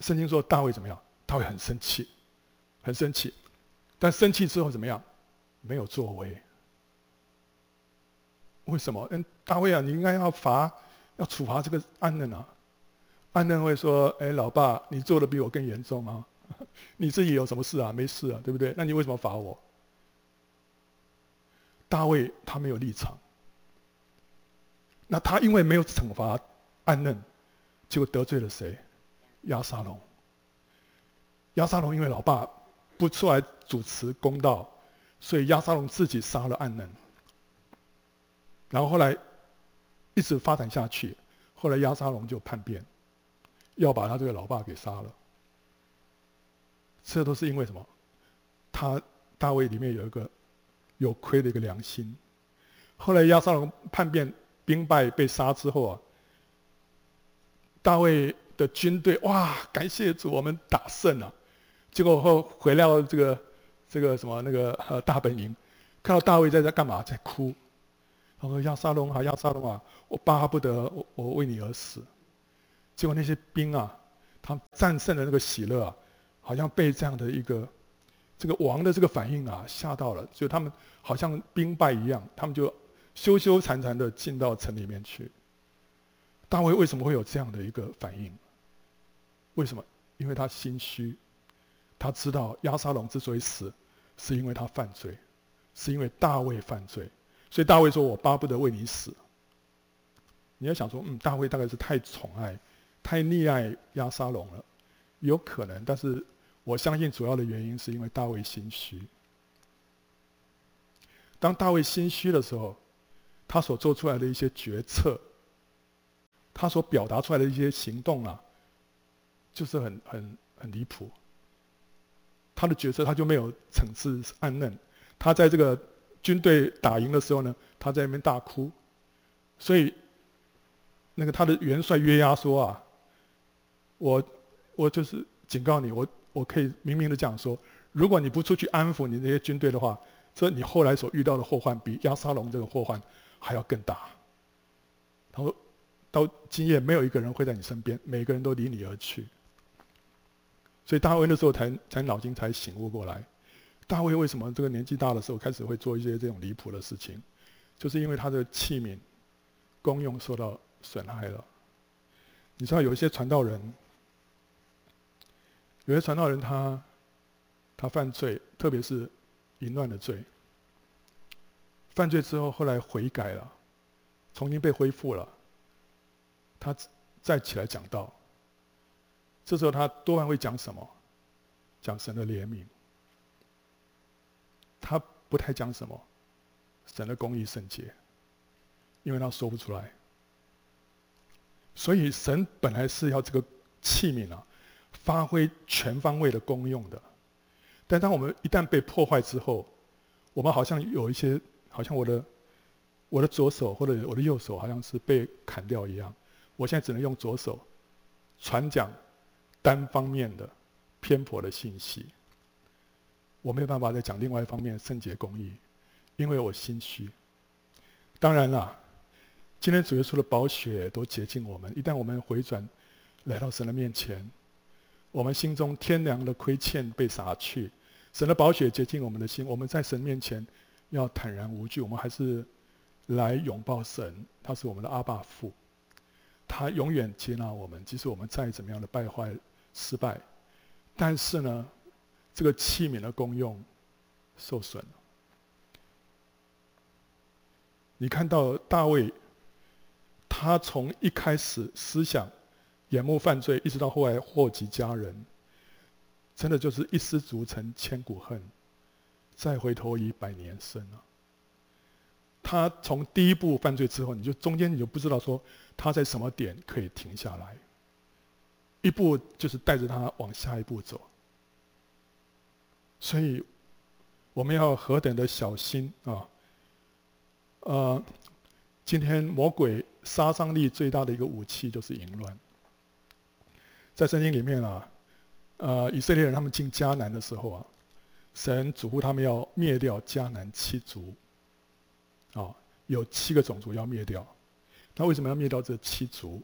圣经说大卫怎么样？大卫很生气，很生气，但生气之后怎么样？没有作为。为什么？嗯，大卫啊，你应该要罚，要处罚这个暗嫩啊。暗嫩会说：“哎，老爸，你做的比我更严重啊！你自己有什么事啊？没事啊，对不对？那你为什么罚我？”大卫他没有立场。那他因为没有惩罚暗嫩。结果得罪了谁？押沙龙。押沙龙因为老爸不出来主持公道，所以押沙龙自己杀了暗嫩。然后后来一直发展下去，后来押沙龙就叛变，要把他这个老爸给杀了。这都是因为什么？他大卫里面有一个有亏的一个良心。后来押沙龙叛变，兵败被杀之后啊。大卫的军队哇，感谢主，我们打胜了。结果后回到这个这个什么那个呃大本营，看到大卫在这干嘛，在哭。他说：“押沙龙啊，押沙龙啊，我巴不得我我为你而死。”结果那些兵啊，他战胜了那个喜乐啊，好像被这样的一个这个王的这个反应啊吓到了，就他们好像兵败一样，他们就羞羞惭惭的进到城里面去。大卫为什么会有这样的一个反应？为什么？因为他心虚，他知道押沙龙之所以死，是因为他犯罪，是因为大卫犯罪，所以大卫说：“我巴不得为你死。”你要想说，嗯，大卫大概是太宠爱、太溺爱押沙龙了，有可能，但是我相信主要的原因是因为大卫心虚。当大卫心虚的时候，他所做出来的一些决策，他所表达出来的一些行动啊，就是很很很离谱。他的决策他就没有惩治暗嫩，他在这个军队打赢的时候呢，他在那边大哭。所以，那个他的元帅约押说啊，我我就是警告你，我我可以明明的讲说，如果你不出去安抚你那些军队的话，这你后来所遇到的祸患比亚沙龙这个祸患还要更大。他说。到今夜，没有一个人会在你身边，每个人都离你而去。所以大卫那时候才才脑筋才醒悟过来。大卫为什么这个年纪大的时候开始会做一些这种离谱的事情？就是因为他的器皿功用受到损害了。你知道有一些传道人，有些传道人他他犯罪，特别是淫乱的罪。犯罪之后后来悔改了，重新被恢复了。他再起来讲道，这时候他多半会讲什么？讲神的怜悯。他不太讲什么神的公义圣洁，因为他说不出来。所以神本来是要这个器皿啊，发挥全方位的功用的。但当我们一旦被破坏之后，我们好像有一些，好像我的我的左手或者我的右手，好像是被砍掉一样。我现在只能用左手传讲单方面的偏颇的信息，我没有办法再讲另外一方面圣洁公义，因为我心虚。当然了，今天主耶稣的宝血都洁净我们，一旦我们回转来到神的面前，我们心中天良的亏欠被洒去，神的宝血洁净我们的心，我们在神面前要坦然无惧，我们还是来拥抱神，他是我们的阿爸父。他永远接纳我们，即使我们再怎么样的败坏、失败，但是呢，这个器皿的功用受损了。你看到大卫，他从一开始思想眼目犯罪，一直到后来祸及家人，真的就是一失足成千古恨，再回头已百年身了。他从第一步犯罪之后，你就中间你就不知道说他在什么点可以停下来，一步就是带着他往下一步走。所以我们要何等的小心啊！呃，今天魔鬼杀伤力最大的一个武器就是淫乱。在圣经里面啊，呃，以色列人他们进迦南的时候啊，神嘱咐他们要灭掉迦南七族。啊、有七个种族要灭掉，那为什么要灭掉这七族？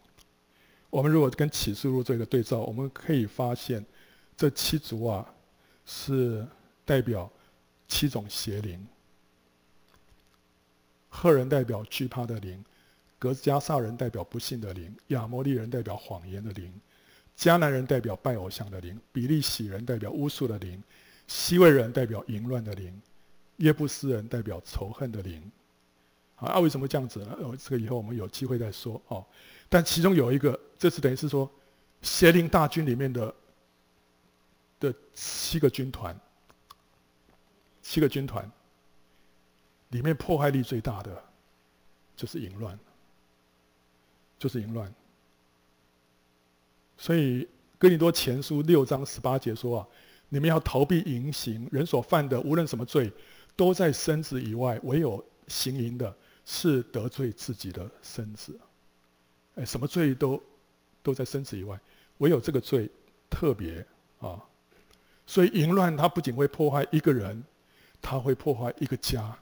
我们如果跟启示录做一个对照，我们可以发现，这七族啊，是代表七种邪灵。赫人代表惧怕的灵，格加萨人代表不信的灵，亚摩利人代表谎言的灵，迦南人代表拜偶像的灵，比利洗人代表巫术的灵，西魏人代表淫乱的灵，耶布斯人代表仇恨的灵。啊，为什么这样子呢？哦，这个以后我们有机会再说哦。但其中有一个，这是等于是说，邪灵大军里面的的七个军团，七个军团里面破坏力最大的就是淫乱，就是淫乱。所以哥林多前书六章十八节说啊，你们要逃避淫行，人所犯的无论什么罪，都在身子以外，唯有行淫的。是得罪自己的身子，哎，什么罪都都在身子以外，唯有这个罪特别啊。所以淫乱它不仅会破坏一个人，它会破坏一个家，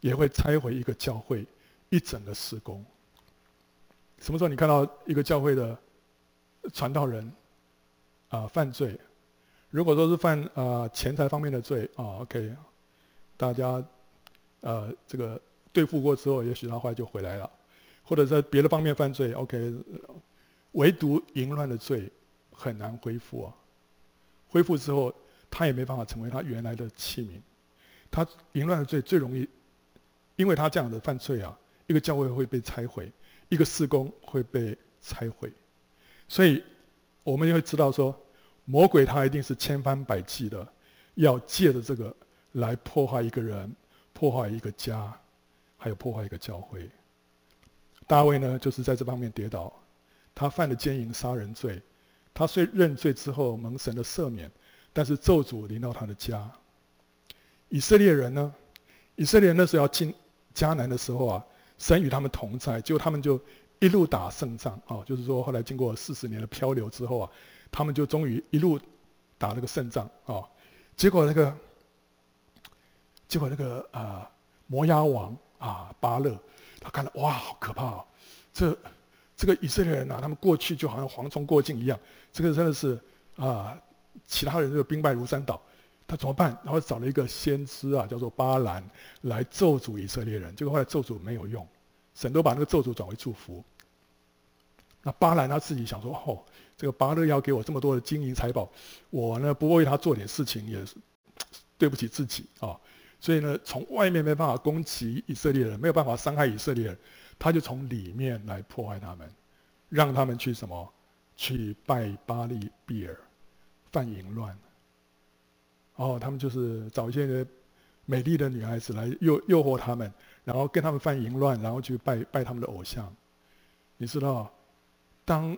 也会拆毁一个教会一整个施工。什么时候你看到一个教会的传道人啊犯罪？如果说是犯啊钱财方面的罪啊，OK，大家呃这个。对付过之后，也许他后来就回来了。或者在别的方面犯罪，OK，唯独淫乱的罪很难恢复啊。恢复之后，他也没办法成为他原来的器皿。他淫乱的罪最容易，因为他这样的犯罪啊，一个教会会被拆毁，一个事工会被拆毁。所以，我们也会知道说，魔鬼他一定是千方百计的，要借着这个来破坏一个人，破坏一个家，还有破坏一个教会。大卫呢，就是在这方面跌倒，他犯了奸淫、杀人罪。他虽认罪之后蒙神的赦免，但是咒诅临到他的家。以色列人呢，以色列人那时候要进迦南的时候啊，神与他们同在，结果他们就一路打胜仗啊，就是说后来经过四十年的漂流之后啊，他们就终于一路打那个胜仗啊。结果那个，结果那个啊，摩押王啊巴勒。他看到哇，好可怕哦！这这个以色列人啊，他们过去就好像蝗虫过境一样，这个真的是啊，其他人就兵败如山倒。他怎么办？然后找了一个先知啊，叫做巴兰来咒诅以色列人。结果后来咒诅没有用，神都把那个咒诅转为祝福。那巴兰他自己想说：哦，这个巴勒要给我这么多的金银财宝，我呢不为他做点事情也是对不起自己啊。所以呢，从外面没办法攻击以色列人，没有办法伤害以色列人，他就从里面来破坏他们，让他们去什么？去拜巴力比尔，犯淫乱。哦，他们就是找一些美丽的女孩子来诱诱惑他们，然后跟他们犯淫乱，然后去拜拜他们的偶像。你知道，当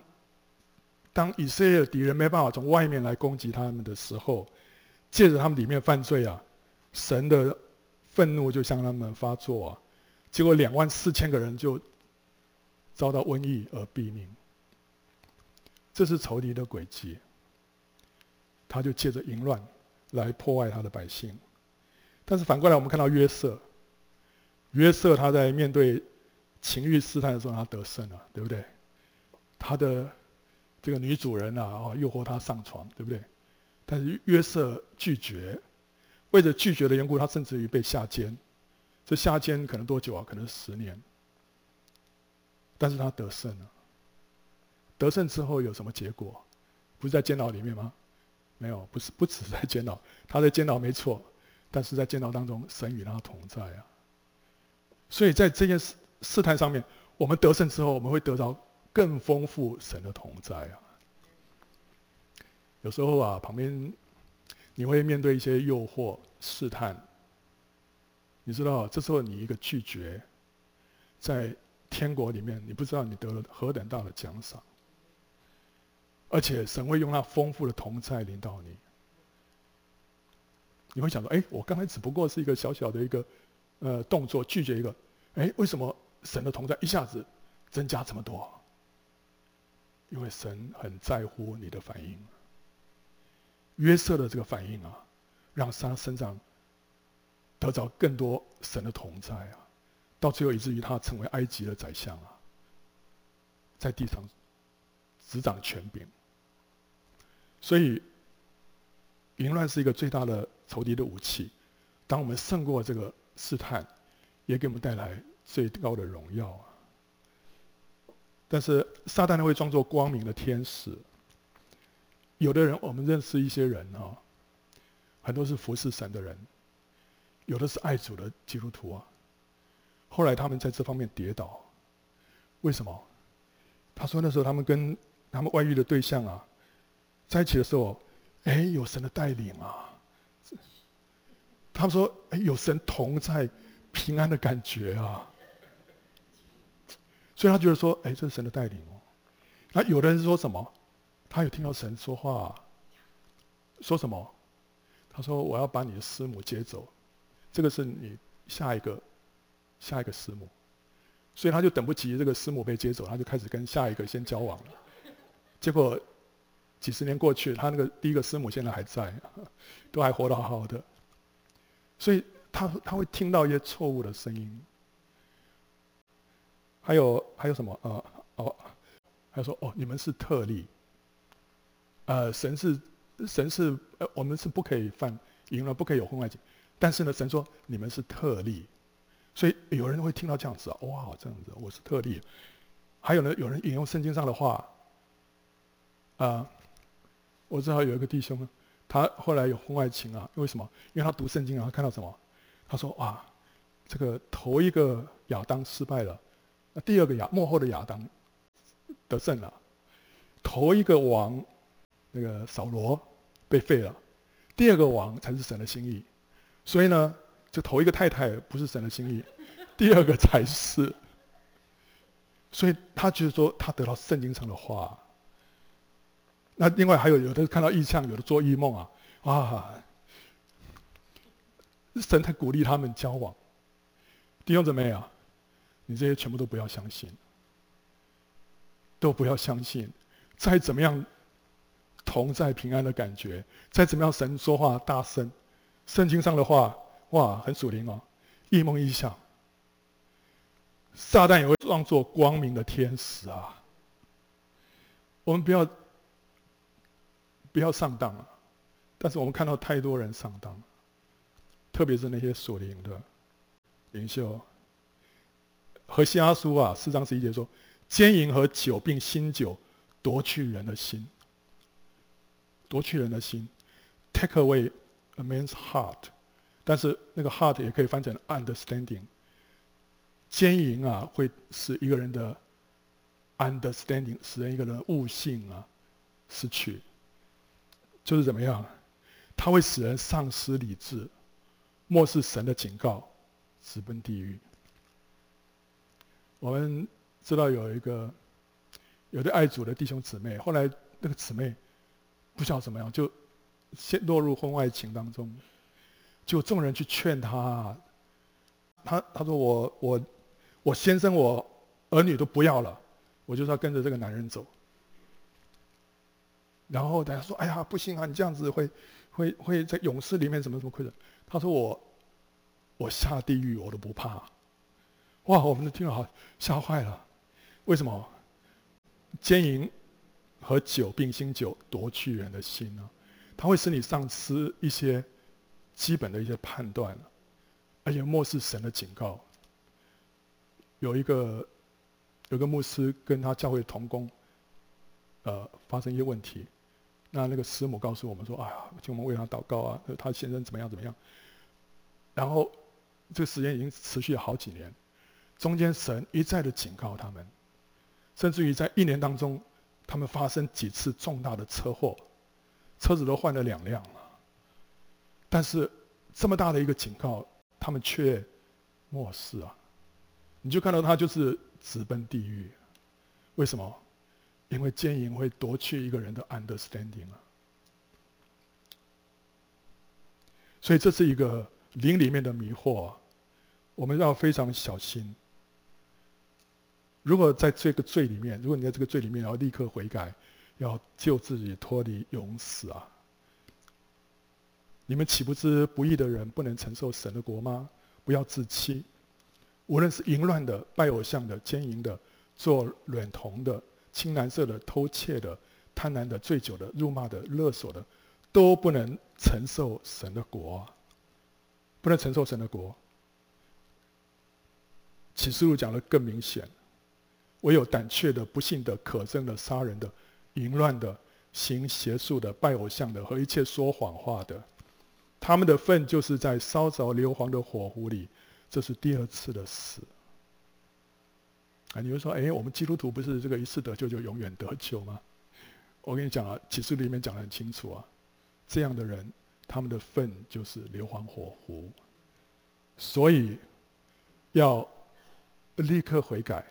当以色列的敌人没办法从外面来攻击他们的时候，借着他们里面犯罪啊。神的愤怒就向他们发作啊，结果两万四千个人就遭到瘟疫而毙命。这是仇敌的诡计，他就借着淫乱来破坏他的百姓。但是反过来，我们看到约瑟，约瑟他在面对情欲试探的时候，他得胜了，对不对？他的这个女主人啊，诱惑他上床，对不对？但是约瑟拒绝。为了拒绝的缘故，他甚至于被下监。这下监可能多久啊？可能十年。但是他得胜了。得胜之后有什么结果？不是在监牢里面吗？没有，不是，不只是在监牢。他在监牢没错，但是在监牢当中，神与他同在啊。所以在这件事试探上面，我们得胜之后，我们会得到更丰富神的同在啊。有时候啊，旁边。你会面对一些诱惑、试探，你知道，这时候你一个拒绝，在天国里面，你不知道你得了何等大的奖赏，而且神会用那丰富的同在临到你。你会想说：哎，我刚才只不过是一个小小的一个呃动作，拒绝一个，哎，为什么神的同在一下子增加这么多？因为神很在乎你的反应。约瑟的这个反应啊，让他身上得着更多神的同在啊，到最后以至于他成为埃及的宰相啊，在地上执掌权柄。所以，淫乱是一个最大的仇敌的武器。当我们胜过这个试探，也给我们带来最高的荣耀啊。但是，撒旦会装作光明的天使。有的人，我们认识一些人啊，很多是服侍神的人，有的是爱主的基督徒啊。后来他们在这方面跌倒，为什么？他说那时候他们跟他们外遇的对象啊在一起的时候，哎，有神的带领啊。他们说，哎，有神同在，平安的感觉啊。所以他觉得说，哎，这是神的带领哦。那有的人说什么？他有听到神说话，说什么？他说：“我要把你的师母接走，这个是你下一个下一个师母。”所以他就等不及这个师母被接走，他就开始跟下一个先交往了。结果几十年过去，他那个第一个师母现在还在，都还活得好好的。所以他他会听到一些错误的声音。还有还有什么？呃哦，他说：“哦，你们是特例。”呃，神是神是呃，我们是不可以犯淫乱，不可以有婚外情。但是呢，神说你们是特例，所以有人会听到这样子啊，哇，这样子，我是特例。还有呢，有人引用圣经上的话，啊、我知道有一个弟兄，他后来有婚外情啊，为什么？因为他读圣经啊，他看到什么？他说哇，这个头一个亚当失败了，第二个亚幕后的亚当得胜了，头一个王那个扫罗被废了，第二个王才是神的心意，所以呢。就头一个太太不是神的心意，第二个才是。所以他就是说，他得到圣经上的话。那另外还有有的看到异象，有的做异梦啊，哇！神在鼓励他们交往。弟兄姊妹啊，你这些全部都不要相信，都不要相信。再怎么样同在平安的感觉，再怎么样神说话大声，圣经上的话。哇，很属灵哦，一梦一想，撒旦也会装作光明的天使啊！我们不要不要上当啊！但是我们看到太多人上当，特别是那些属灵的领袖。和西阿书啊，四章十一节说：“奸淫和酒并新酒夺去人的心，夺去人的心，take away a man's heart。”但是那个 heart 也可以翻成 understanding。奸淫啊，会使一个人的 understanding，使人一个人悟性啊失去，就是怎么样？它会使人丧失理智，漠视神的警告，直奔地狱。我们知道有一个有的爱主的弟兄姊妹，后来那个姊妹不知道怎么样，就陷落入婚外情当中。就众人去劝他，他他说我我我先生我儿女都不要了，我就是要跟着这个男人走。然后大家说：“哎呀，不行啊，你这样子会会会在勇士里面怎么怎么亏的。”他说：“我我下地狱我都不怕。”哇，我们的听众好吓坏了。为什么？奸淫和酒并新酒夺去人的心呢？它会使你丧失一些。基本的一些判断，而且漠视神的警告。有一个有个牧师跟他教会同工，呃，发生一些问题，那那个师母告诉我们说：“哎呀，请我们为他祷告啊，他先生怎么样怎么样。”然后这个时间已经持续了好几年，中间神一再的警告他们，甚至于在一年当中，他们发生几次重大的车祸，车子都换了两辆了。但是这么大的一个警告，他们却漠视啊！你就看到他就是直奔地狱。为什么？因为奸淫会夺去一个人的 understanding 啊！所以这是一个灵里面的迷惑，我们要非常小心。如果在这个罪里面，如果你在这个罪里面，要立刻悔改，要救自己脱离永死啊！你们岂不知不义的人不能承受神的国吗？不要自欺。无论是淫乱的、拜偶像的、奸淫的、做孌童的、青蓝色的、偷窃的、贪婪的、醉酒的、辱骂的、勒索的，都不能承受神的国。不能承受神的国。启示录讲的更明显：唯有胆怯的、不信的、可憎的、杀人的、淫乱的、行邪术的、拜偶像的和一切说谎话的。他们的份就是在烧着硫磺的火湖里，这是第二次的死。啊，你会说，哎，我们基督徒不是这个一次得救就永远得救吗？我跟你讲啊，启示里面讲得很清楚啊，这样的人，他们的份就是硫磺火湖。所以要立刻悔改，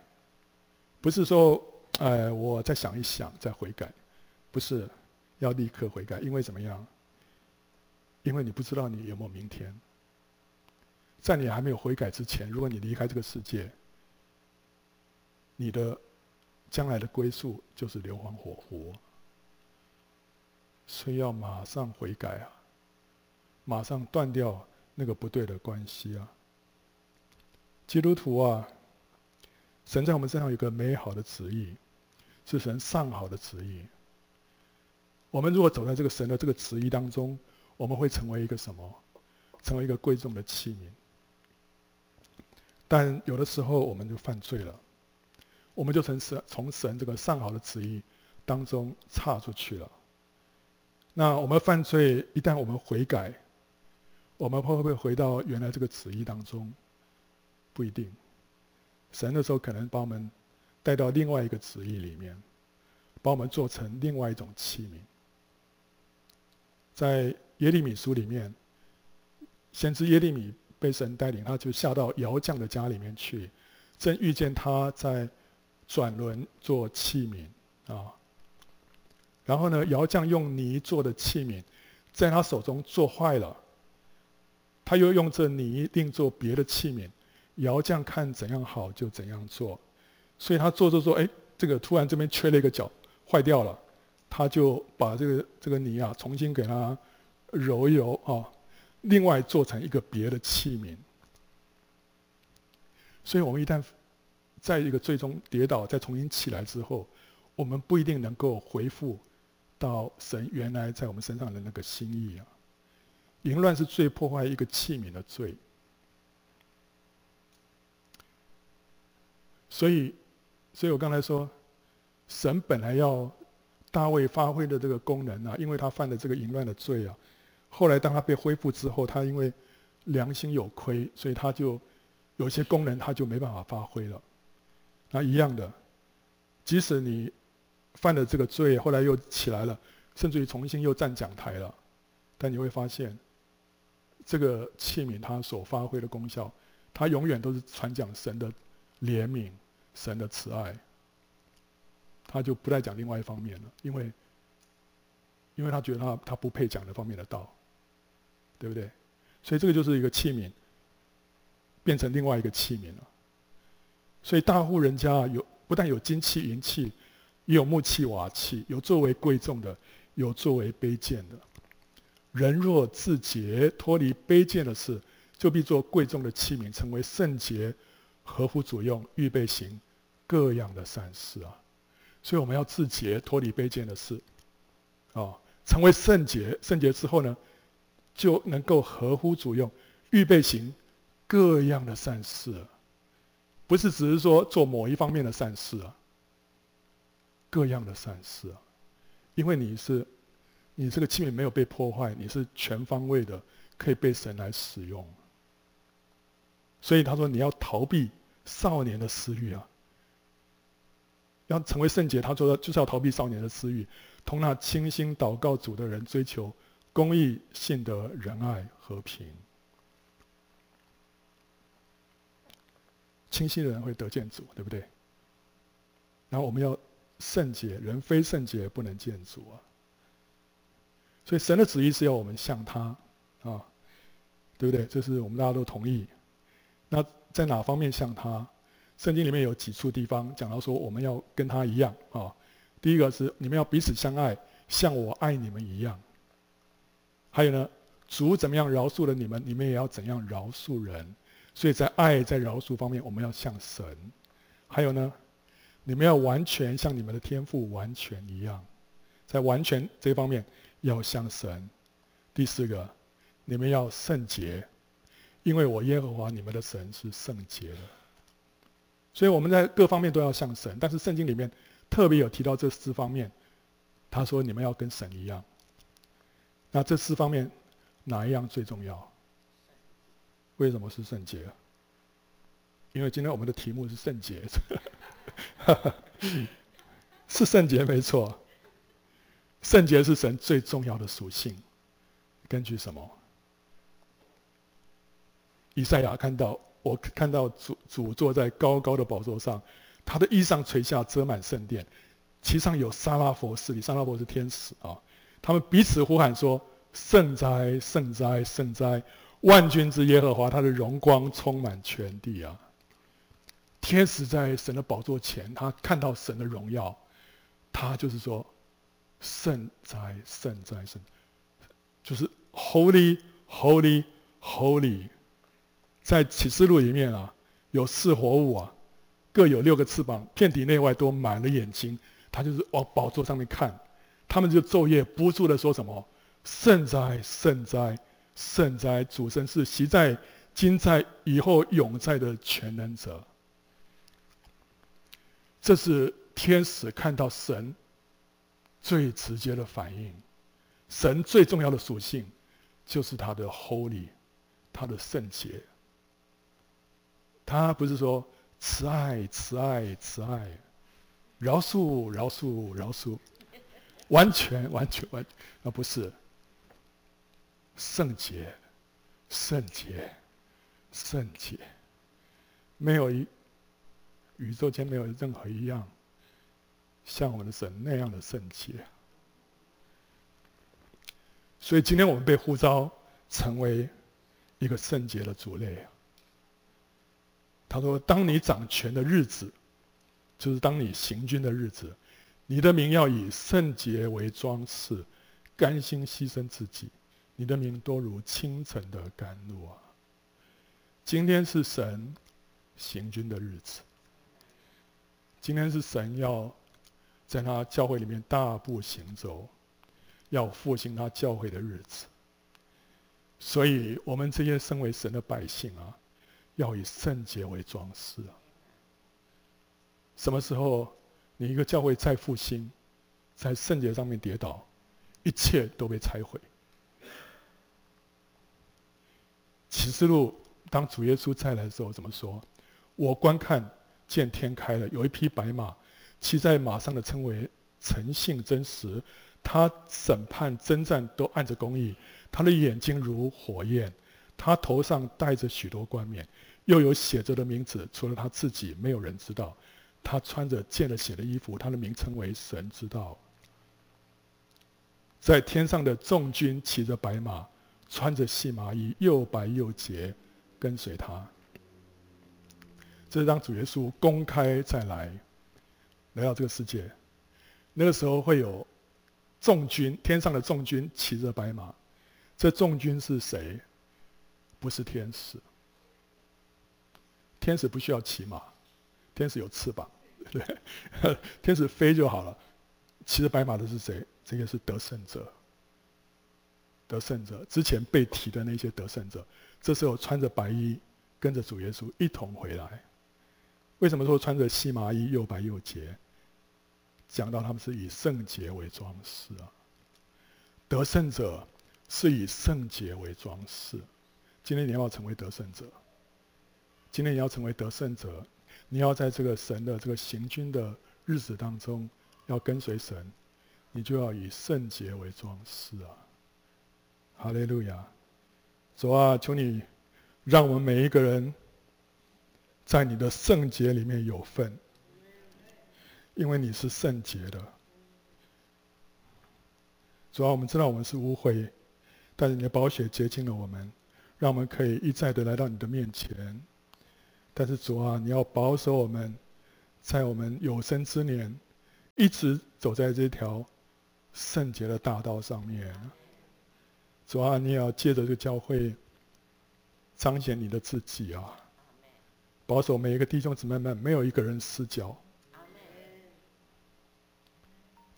不是说，哎，我再想一想再悔改，不是要立刻悔改，因为怎么样？因为你不知道你有没有明天，在你还没有悔改之前，如果你离开这个世界，你的将来的归宿就是硫磺火湖，所以要马上悔改啊，马上断掉那个不对的关系啊。基督徒啊，神在我们身上有个美好的旨意，是神上好的旨意。我们如果走在这个神的这个旨意当中，我们会成为一个什么？成为一个贵重的器皿。但有的时候我们就犯罪了，我们就从神从神这个上好的旨意当中岔出去了。那我们犯罪，一旦我们悔改，我们会不会回到原来这个旨意当中？不一定。神的时候可能把我们带到另外一个旨意里面，把我们做成另外一种器皿。在耶利米书里面，先知耶利米被神带领，他就下到窑匠的家里面去，正遇见他在转轮做器皿啊。然后呢，窑匠用泥做的器皿，在他手中做坏了。他又用这泥另做别的器皿，窑匠看怎样好就怎样做。所以他做做做，哎，这个突然这边缺了一个角，坏掉了。他就把这个这个泥啊，重新给它揉一揉啊，另外做成一个别的器皿。所以我们一旦在一个最终跌倒，再重新起来之后，我们不一定能够恢复。到神原来在我们身上的那个心意啊，淫乱是最破坏一个器皿的罪。所以，所以我刚才说，神本来要大卫发挥的这个功能啊，因为他犯了这个淫乱的罪啊，后来当他被恢复之后，他因为良心有亏，所以他就有些功能他就没办法发挥了。那一样的，即使你。犯了这个罪，后来又起来了，甚至于重新又站讲台了。但你会发现，这个器皿它所发挥的功效，它永远都是传讲神的怜悯、神的慈爱。他就不再讲另外一方面了，因为，因为他觉得他他不配讲那方面的道，对不对？所以这个就是一个器皿，变成另外一个器皿了。所以大户人家有不但有金器银器。也有木器瓦器，有作为贵重的，有作为卑贱的。人若自洁，脱离卑贱的事，就必做贵重的器皿，成为圣洁，合乎主用，预备行各样的善事啊！所以我们要自洁，脱离卑贱的事，啊，成为圣洁。圣洁之后呢，就能够合乎主用，预备行各样的善事，不是只是说做某一方面的善事啊。各样的善事啊，因为你是，你这个器皿没有被破坏，你是全方位的可以被神来使用。所以他说你要逃避少年的私欲啊，要成为圣洁。他说的就是要逃避少年的私欲，同那清心祷告主的人追求公义、信德、仁爱、和平。清心的人会得见主，对不对？然后我们要。圣洁，人非圣洁不能见主啊！所以神的旨意是要我们像他啊，对不对？这是我们大家都同意。那在哪方面像他？圣经里面有几处地方讲到说我们要跟他一样啊。第一个是你们要彼此相爱，像我爱你们一样。还有呢，主怎么样饶恕了你们，你们也要怎样饶恕人。所以在爱在饶恕方面，我们要像神。还有呢？你们要完全像你们的天赋完全一样，在完全这方面要像神。第四个，你们要圣洁，因为我耶和华你们的神是圣洁的。所以我们在各方面都要像神，但是圣经里面特别有提到这四方面，他说你们要跟神一样。那这四方面哪一样最重要？为什么是圣洁？因为今天我们的题目是圣洁。是圣洁没错，圣洁是神最重要的属性。根据什么？以赛亚看到，我看到主主坐在高高的宝座上，他的衣裳垂下遮满圣殿，其上有撒拉弗侍立，撒拉弗是天使啊，他们彼此呼喊说：“圣哉，圣哉，圣哉！万军之耶和华，他的荣光充满全地啊！”天使在神的宝座前，他看到神的荣耀，他就是说：“圣哉，圣哉，圣，就是 Holy, Holy, Holy。”在启示录里面啊，有四活物啊，各有六个翅膀，遍体内外都满了眼睛，他就是往宝座上面看，他们就昼夜不住的说什么：“圣哉，圣哉，圣哉！主神是昔在、今在以后永在的全能者。这是天使看到神最直接的反应。神最重要的属性就是他的 holy，他的圣洁。他不是说慈爱、慈爱、慈爱，饶恕、饶恕、饶恕，完全、完全、完，而不是圣洁、圣洁、圣洁，没有一宇宙间没有任何一样像我们的神那样的圣洁。所以今天我们被呼召成为一个圣洁的族类。他说：“当你掌权的日子，就是当你行军的日子，你的名要以圣洁为装饰，甘心牺牲自己。你的名多如清晨的甘露啊！今天是神行军的日子，今天是神要在他教会里面大步行走，要复兴他教会的日子。所以，我们这些身为神的百姓啊。”要以圣洁为装饰啊！什么时候你一个教会再复兴，在圣洁上面跌倒，一切都被拆毁。启示录当主耶稣再来的时候怎么说？我观看见天开了，有一匹白马，骑在马上的称为诚信真实，他审判征战都按着公义，他的眼睛如火焰。他头上戴着许多冠冕，又有写着的名字，除了他自己，没有人知道。他穿着溅了血的衣服，他的名称为神知道。在天上的众军骑着白马，穿着细麻衣，又白又洁，跟随他。这是当主耶稣公开再来，来到这个世界，那个时候会有众军，天上的众军骑着白马。这众军是谁？不是天使，天使不需要骑马，天使有翅膀，对，天使飞就好了。骑着白马的是谁？这个是得胜者。得胜者之前被提的那些得胜者，这时候穿着白衣，跟着主耶稣一同回来。为什么说穿着细麻衣又白又洁？讲到他们是以圣洁为装饰啊。得胜者是以圣洁为装饰。今天你要成为得胜者。今天你要成为得胜者，你要在这个神的这个行军的日子当中，要跟随神，你就要以圣洁为装饰啊！哈利路亚！主啊，求你让我们每一个人在你的圣洁里面有份，因为你是圣洁的。主啊，我们知道我们是污秽，但是你的宝血洁净了我们。让我们可以一再的来到你的面前，但是主啊，你要保守我们，在我们有生之年，一直走在这条圣洁的大道上面。主啊，你也要借着这个教会彰显你的自己啊，保守每一个弟兄姊妹们，没有一个人失脚。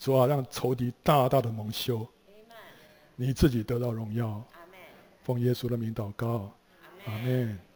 主啊，让仇敌大大的蒙羞，你自己得到荣耀。奉耶稣的名祷告，阿门。